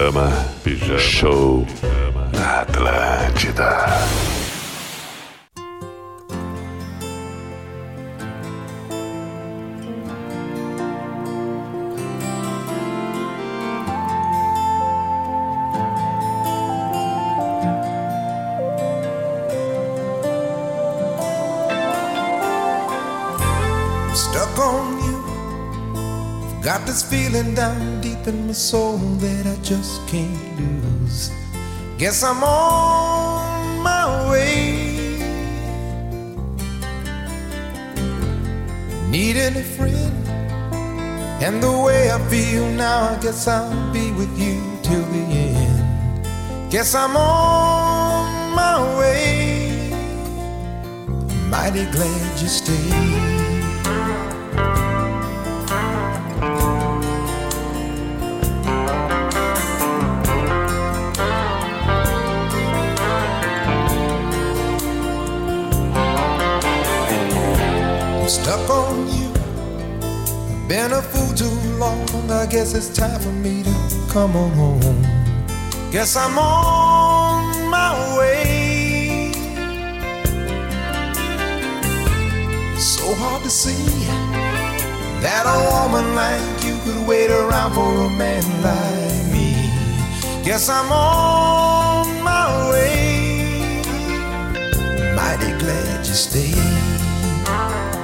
Pijama, Pijama Show Pijama. na Atlântida. Stuck on you, got this feeling down in my soul that I just can't lose. Guess I'm on my way. Needing a friend. And the way I feel now, I guess I'll be with you till the end. Guess I'm on my way. Mighty glad you stayed. I guess it's time for me to come on home. Guess I'm on my way. So hard to see that a woman like you could wait around for a man like me. Guess I'm on my way. Mighty glad you stayed.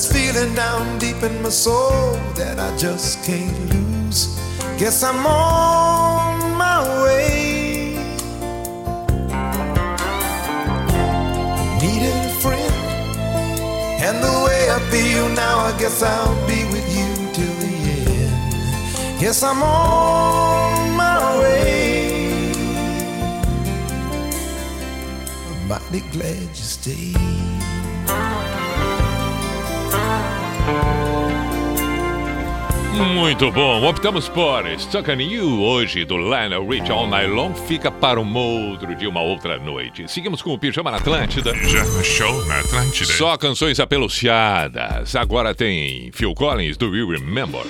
This feeling down deep in my soul that I just can't lose. Guess I'm on my way. Needed a friend, and the way I feel now, I guess I'll be with you till the end. Yes, I'm on my way. I'm mighty glad Muito bom, optamos por Stuck on You hoje do Lionel Rich All Night Long fica para um outro dia, uma outra noite. Seguimos com o Pijama na Atlântida. Pijama Show na Atlântida. Só canções apeluciadas. Agora tem Phil Collins do You Remember.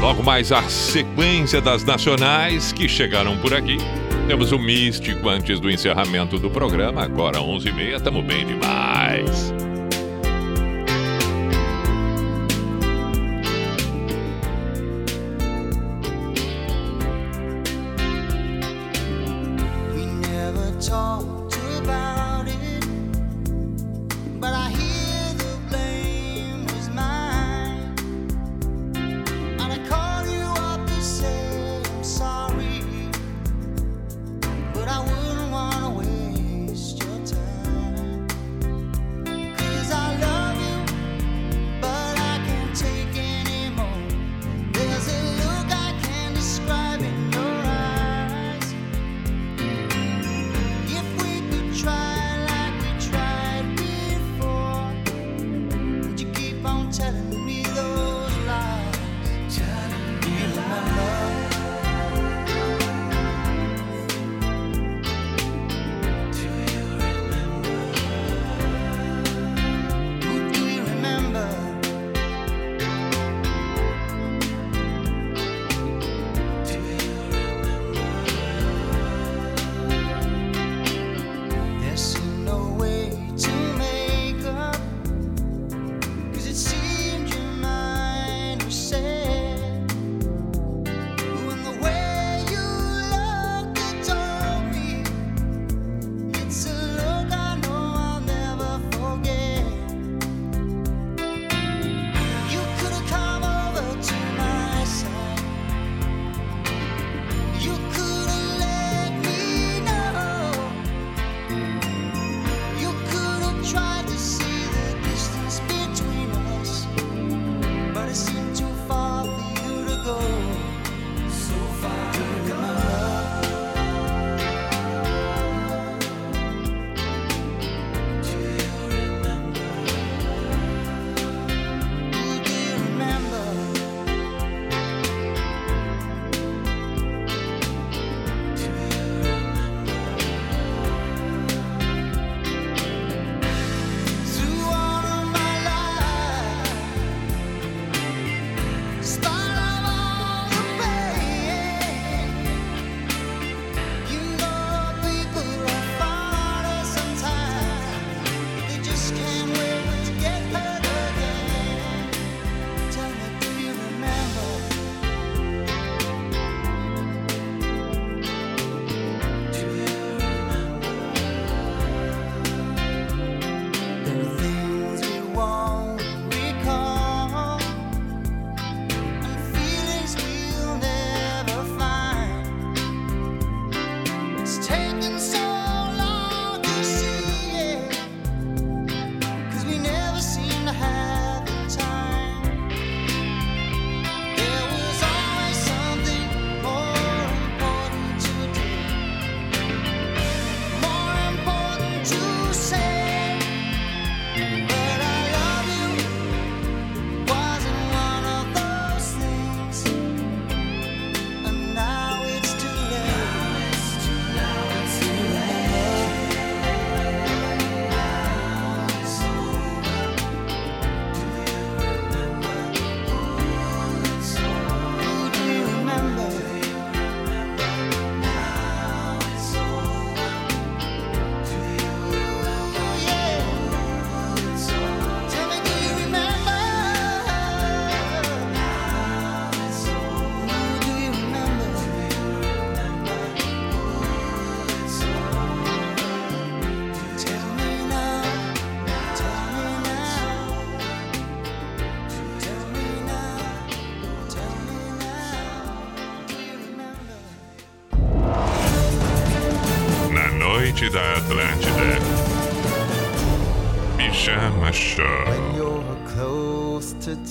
Logo mais a sequência das nacionais que chegaram por aqui. Temos o Místico antes do encerramento do programa. Agora 11h30, tamo bem demais.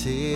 Close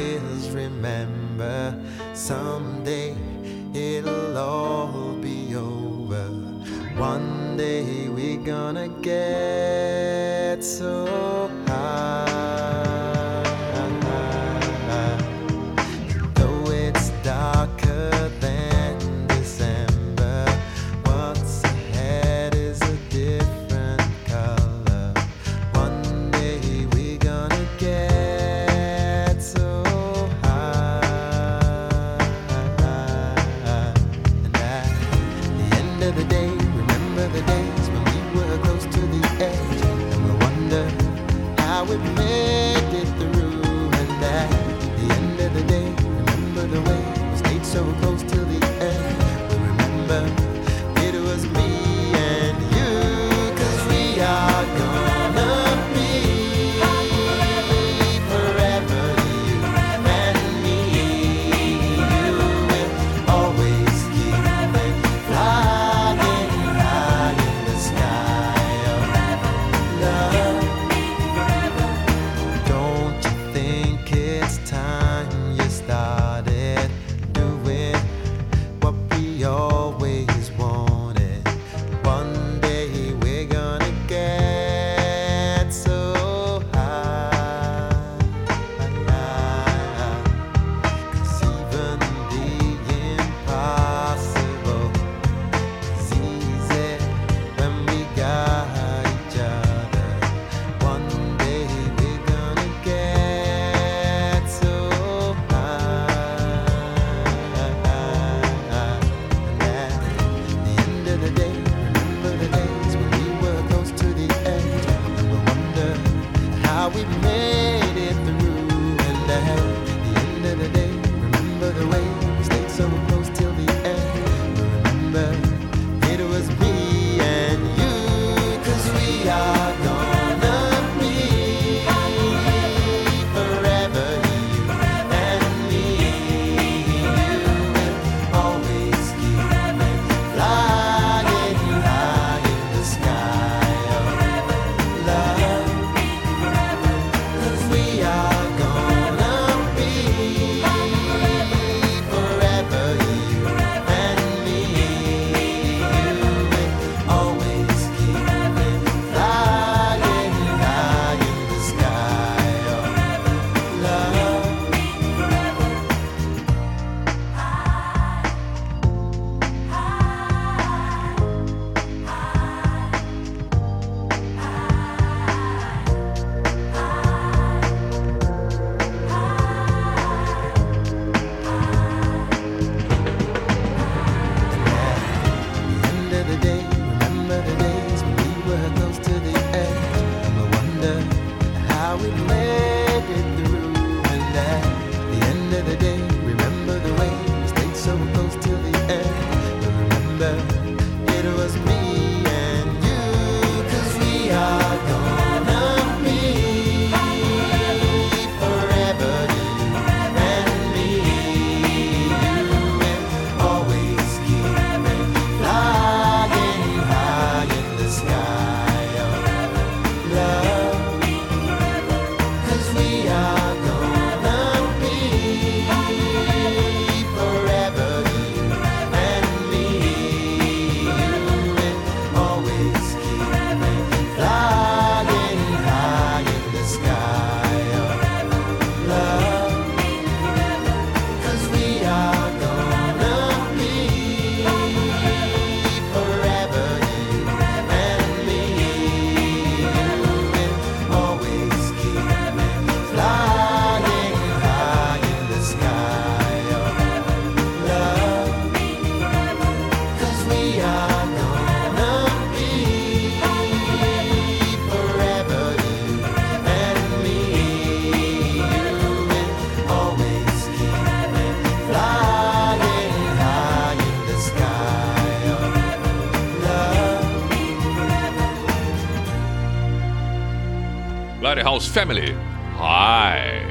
Lighthouse Family. Hi.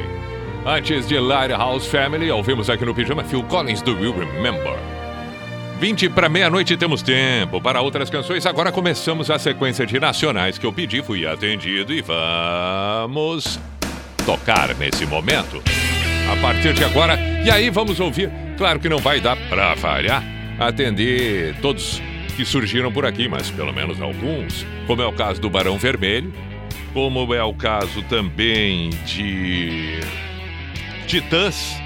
Antes de Lighthouse Family, ouvimos aqui no Pijama Phil Collins do Will Remember. 20 para meia-noite temos tempo para outras canções. Agora começamos a sequência de nacionais que eu pedi, fui atendido e vamos tocar nesse momento. A partir de agora, e aí vamos ouvir. Claro que não vai dar para falhar atender todos que surgiram por aqui, mas pelo menos alguns, como é o caso do Barão Vermelho, como é o caso também de Titãs.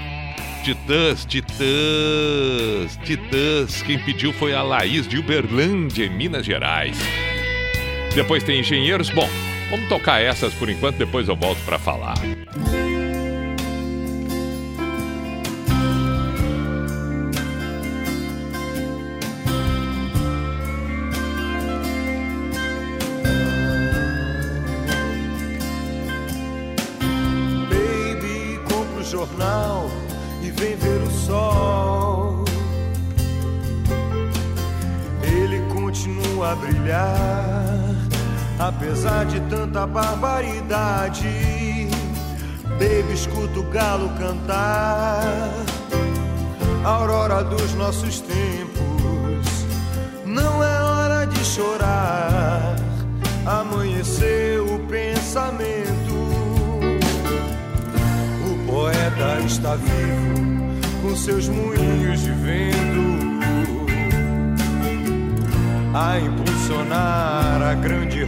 Titãs, Titãs, Titãs. Quem pediu foi a Laís de Uberlândia, Minas Gerais. Depois tem Engenheiros. Bom, vamos tocar essas por enquanto, depois eu volto para falar.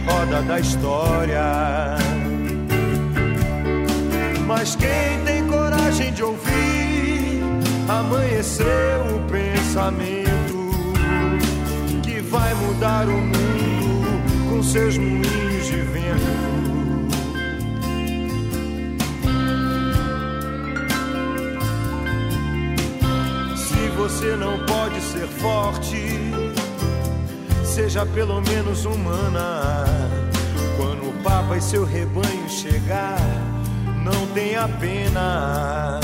Roda da história. Mas quem tem coragem de ouvir, amanheceu o pensamento que vai mudar o mundo com seus moinhos de vento. Se você não pode ser forte, seja pelo menos humana. Quando o Papa e seu rebanho chegar, não tenha pena.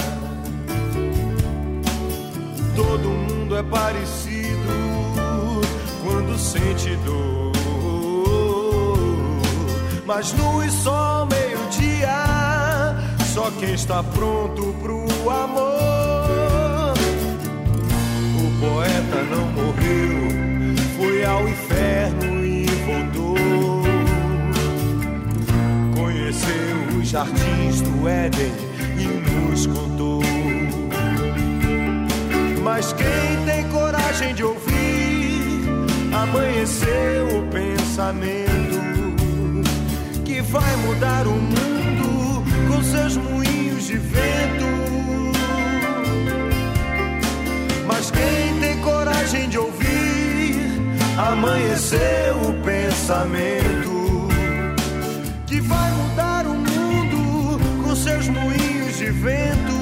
Todo mundo é parecido quando sente dor. Mas no e só meio-dia, só quem está pronto pro amor. O poeta não morreu, foi ao inferno e voltou. Conheceu os jardins do Éden e nos contou. Mas quem tem coragem de ouvir, amanheceu o pensamento que vai mudar o mundo com seus moinhos de vento. Mas quem tem coragem de ouvir, amanheceu o pensamento que vai mudar o mundo com seus moinhos de vento.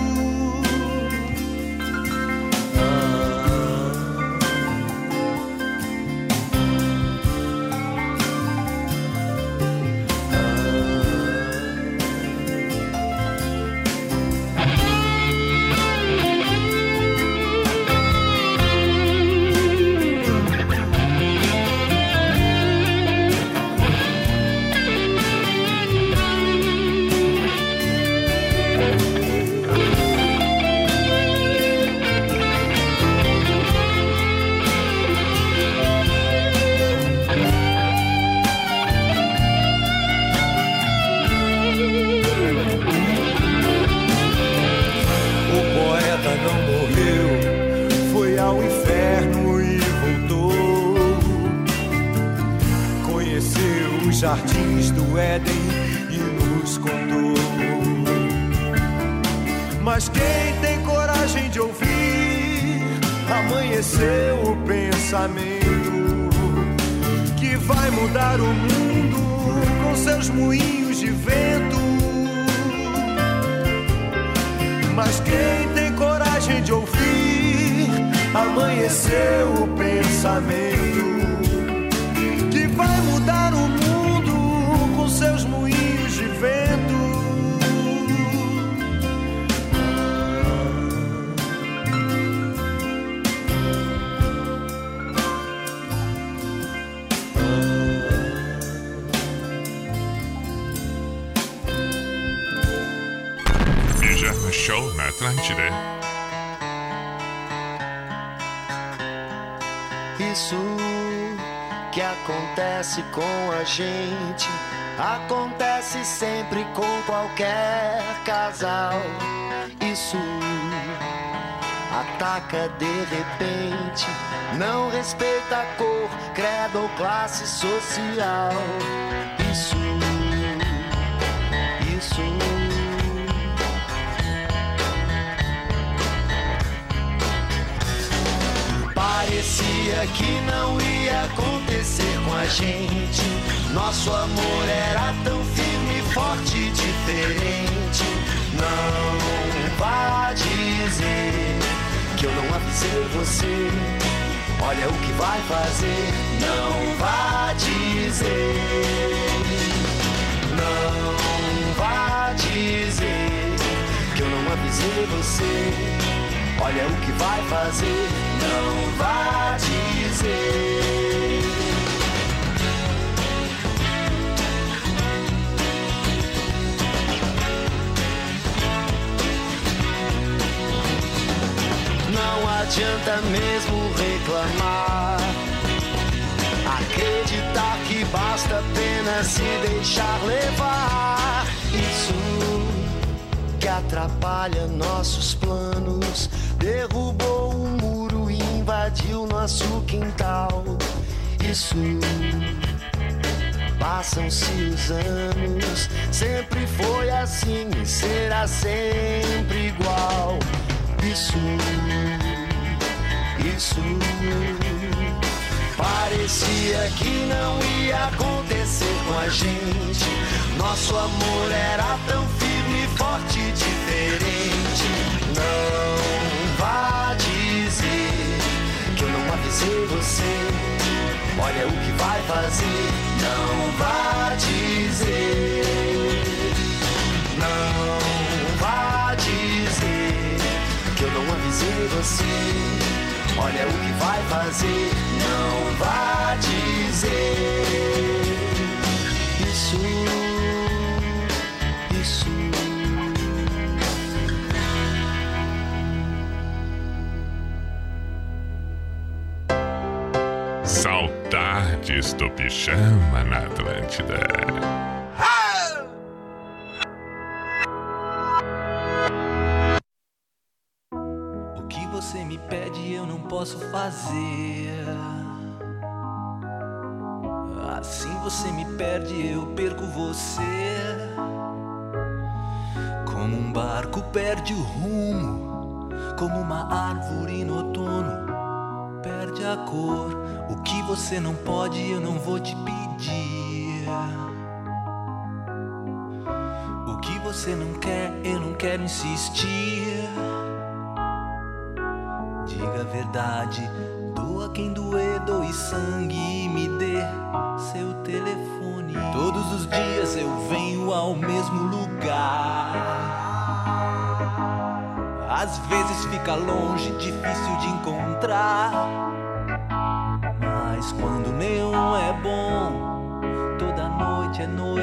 Sempre com qualquer casal. Isso ataca de repente, não respeita cor, credo ou classe social. Isso, isso. Parecia que não ia acontecer com a gente. Nosso amor era tão firme, forte diferente. Não vá dizer que eu não avisei você. Olha o que vai fazer. Não vá dizer. Não vá dizer que eu não avisei você. Olha o que vai fazer. Não vá dizer. Não adianta mesmo reclamar. Acreditar que basta apenas se deixar levar. Isso que atrapalha nossos planos. Derrubou um muro e invadiu nosso quintal. Isso. Passam-se os anos, sempre foi assim e será sempre igual. Isso, isso. Parecia que não ia acontecer com a gente. Nosso amor era tão firme, forte diferente. Não vá dizer que eu não avisei você. Olha o que vai fazer. Não vá dizer. Não você. Olha o que vai fazer. Não vá dizer. Isso, isso. Saudades do pijama na Atlântida. Posso fazer. Assim você me perde, eu perco você. Como um barco perde o rumo, como uma árvore no outono perde a cor. O que você não pode, eu não vou te pedir. O que você não quer, eu não quero insistir. Diga a verdade, doa quem doer, doe sangue e me dê seu telefone. Todos os dias eu venho ao mesmo lugar. Às vezes fica longe, difícil de encontrar. Mas quando neon é bom, toda noite é noite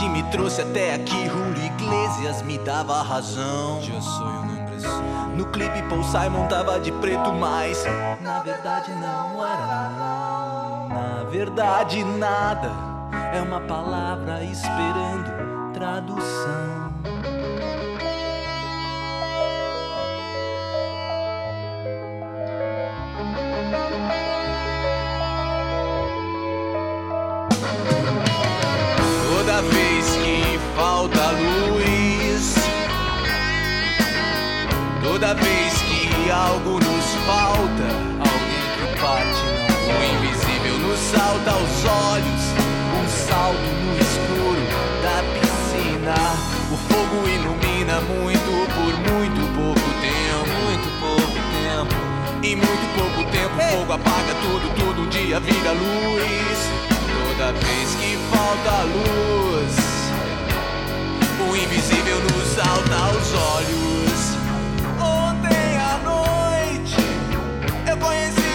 Que me trouxe até aqui, Julio Iglesias me dava razão. Eu sou um No clipe Paul Simon tava de preto, mas na verdade não era não. Na verdade nada é uma palavra esperando tradução. Toda vez que algo nos falta, alguém que o invisível nos salta aos olhos, um salto no escuro da piscina. O fogo ilumina muito por muito pouco tempo, muito pouco tempo. Em muito pouco tempo, o fogo apaga tudo, tudo um dia vira luz. Toda vez que falta luz, o invisível nos salta aos olhos. Eu conheci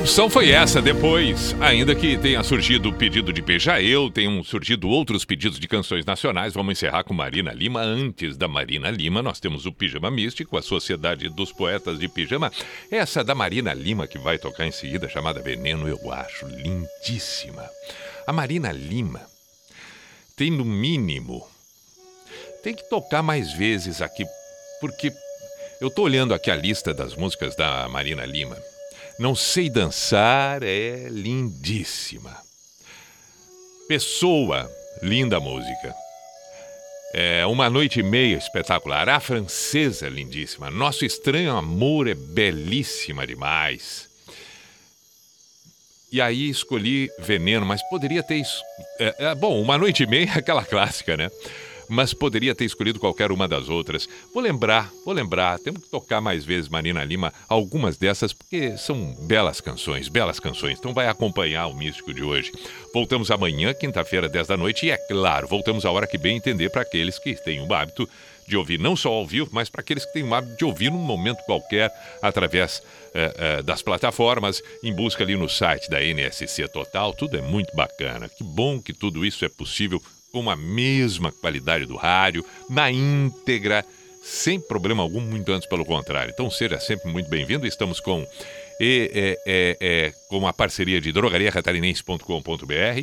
opção foi essa, depois. Ainda que tenha surgido o pedido de Beija Eu, tenham surgido outros pedidos de canções nacionais. Vamos encerrar com Marina Lima. Antes da Marina Lima, nós temos o Pijama Místico, a Sociedade dos Poetas de Pijama. Essa da Marina Lima, que vai tocar em seguida, chamada Veneno, eu acho lindíssima. A Marina Lima tem, no mínimo, tem que tocar mais vezes aqui, porque eu tô olhando aqui a lista das músicas da Marina Lima. Não sei dançar é lindíssima. Pessoa, linda música. É uma noite e meia espetacular. A francesa, lindíssima. Nosso estranho amor é belíssima demais. E aí escolhi Veneno, mas poderia ter. es- é, é, bom, uma noite e meia é aquela clássica, né? Mas poderia ter escolhido qualquer uma das outras. Vou lembrar, vou lembrar. Temos que tocar mais vezes Marina Lima, algumas dessas, porque são belas canções, belas canções. Então vai acompanhar o místico de hoje. Voltamos amanhã, quinta-feira, 10 da noite. E é claro, voltamos a hora que bem entender para aqueles que têm o hábito de ouvir não só ao vivo, mas para aqueles que têm o hábito de ouvir num momento qualquer através eh, eh, das plataformas, em busca ali no site da NSC Total. Tudo é muito bacana. Que bom que tudo isso é possível com a mesma qualidade do rádio, na íntegra, sem problema algum, muito antes pelo contrário. Então seja sempre muito bem-vindo. Estamos com, e, é, é, é, com a parceria de drogariacatarinense.com.br,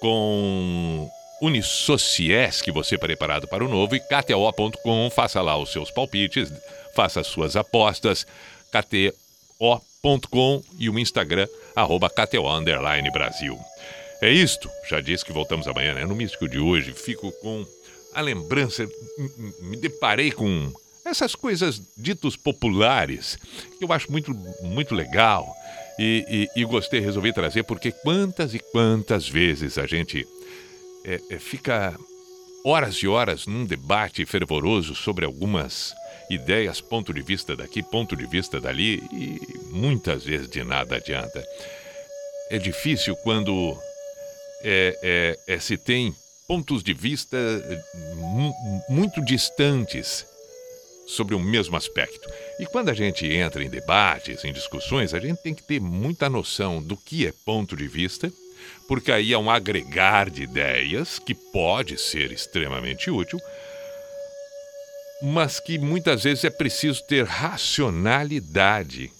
com Unisociesc, você preparado para o novo, e KTO.com, faça lá os seus palpites, faça as suas apostas, KTO.com e o Instagram, arroba KTO Brasil. É isto, já disse que voltamos amanhã, né? No Místico de hoje, fico com a lembrança, me deparei com essas coisas ditos populares, que eu acho muito, muito legal, e, e, e gostei, resolvi trazer, porque quantas e quantas vezes a gente é, é, fica horas e horas num debate fervoroso sobre algumas ideias, ponto de vista daqui, ponto de vista dali, e muitas vezes de nada adianta. É difícil quando é, é, é, se tem pontos de vista mu- muito distantes sobre o mesmo aspecto. E quando a gente entra em debates, em discussões, a gente tem que ter muita noção do que é ponto de vista, porque aí é um agregar de ideias que pode ser extremamente útil, mas que muitas vezes é preciso ter racionalidade,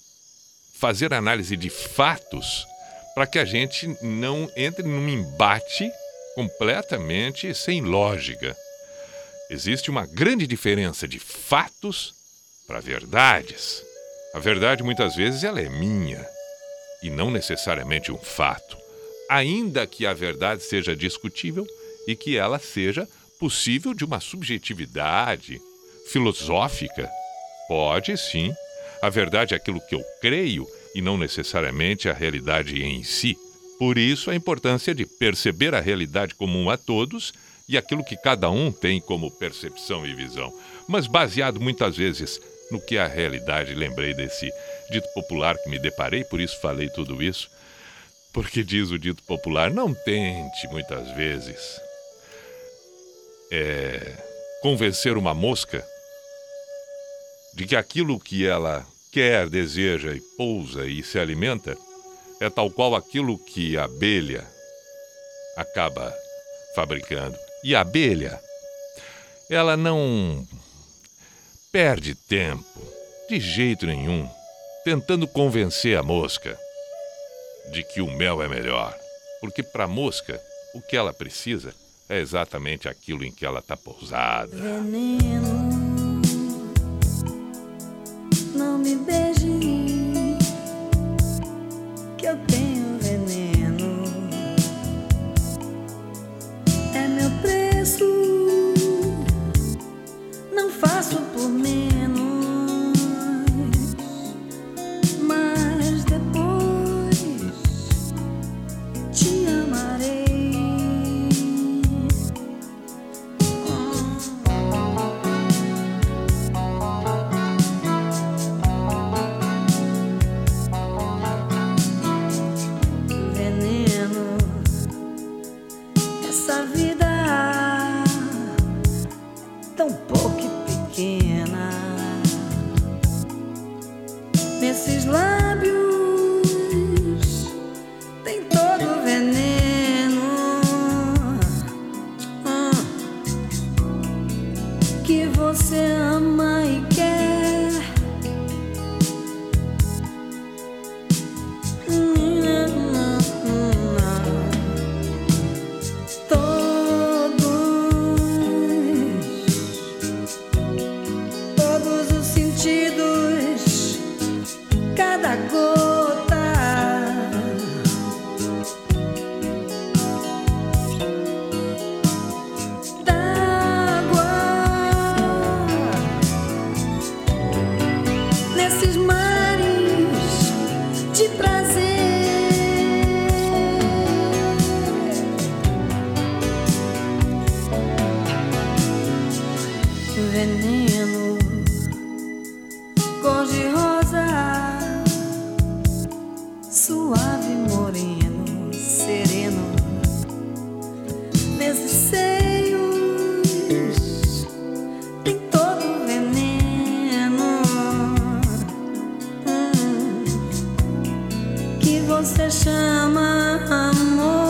fazer análise de fatos, para que a gente não entre num embate completamente sem lógica. Existe uma grande diferença de fatos para verdades. A verdade muitas vezes ela é minha e não necessariamente um fato, ainda que a verdade seja discutível e que ela seja possível de uma subjetividade filosófica. Pode sim. A verdade é aquilo que eu creio e não necessariamente a realidade em si. Por isso a importância de perceber a realidade comum a todos e aquilo que cada um tem como percepção e visão, mas baseado muitas vezes no que é a realidade. Lembrei desse dito popular que me deparei, por isso falei tudo isso. Porque diz o dito popular: não tente muitas vezes é, convencer uma mosca de que aquilo que ela quer, deseja e pousa e se alimenta é tal qual aquilo que a abelha acaba fabricando. E a abelha, ela não perde tempo, de jeito nenhum, tentando convencer a mosca de que o mel é melhor. Porque para a mosca, o que ela precisa é exatamente aquilo em que ela está pousada. Veneno, não faço por menos, você chama amor.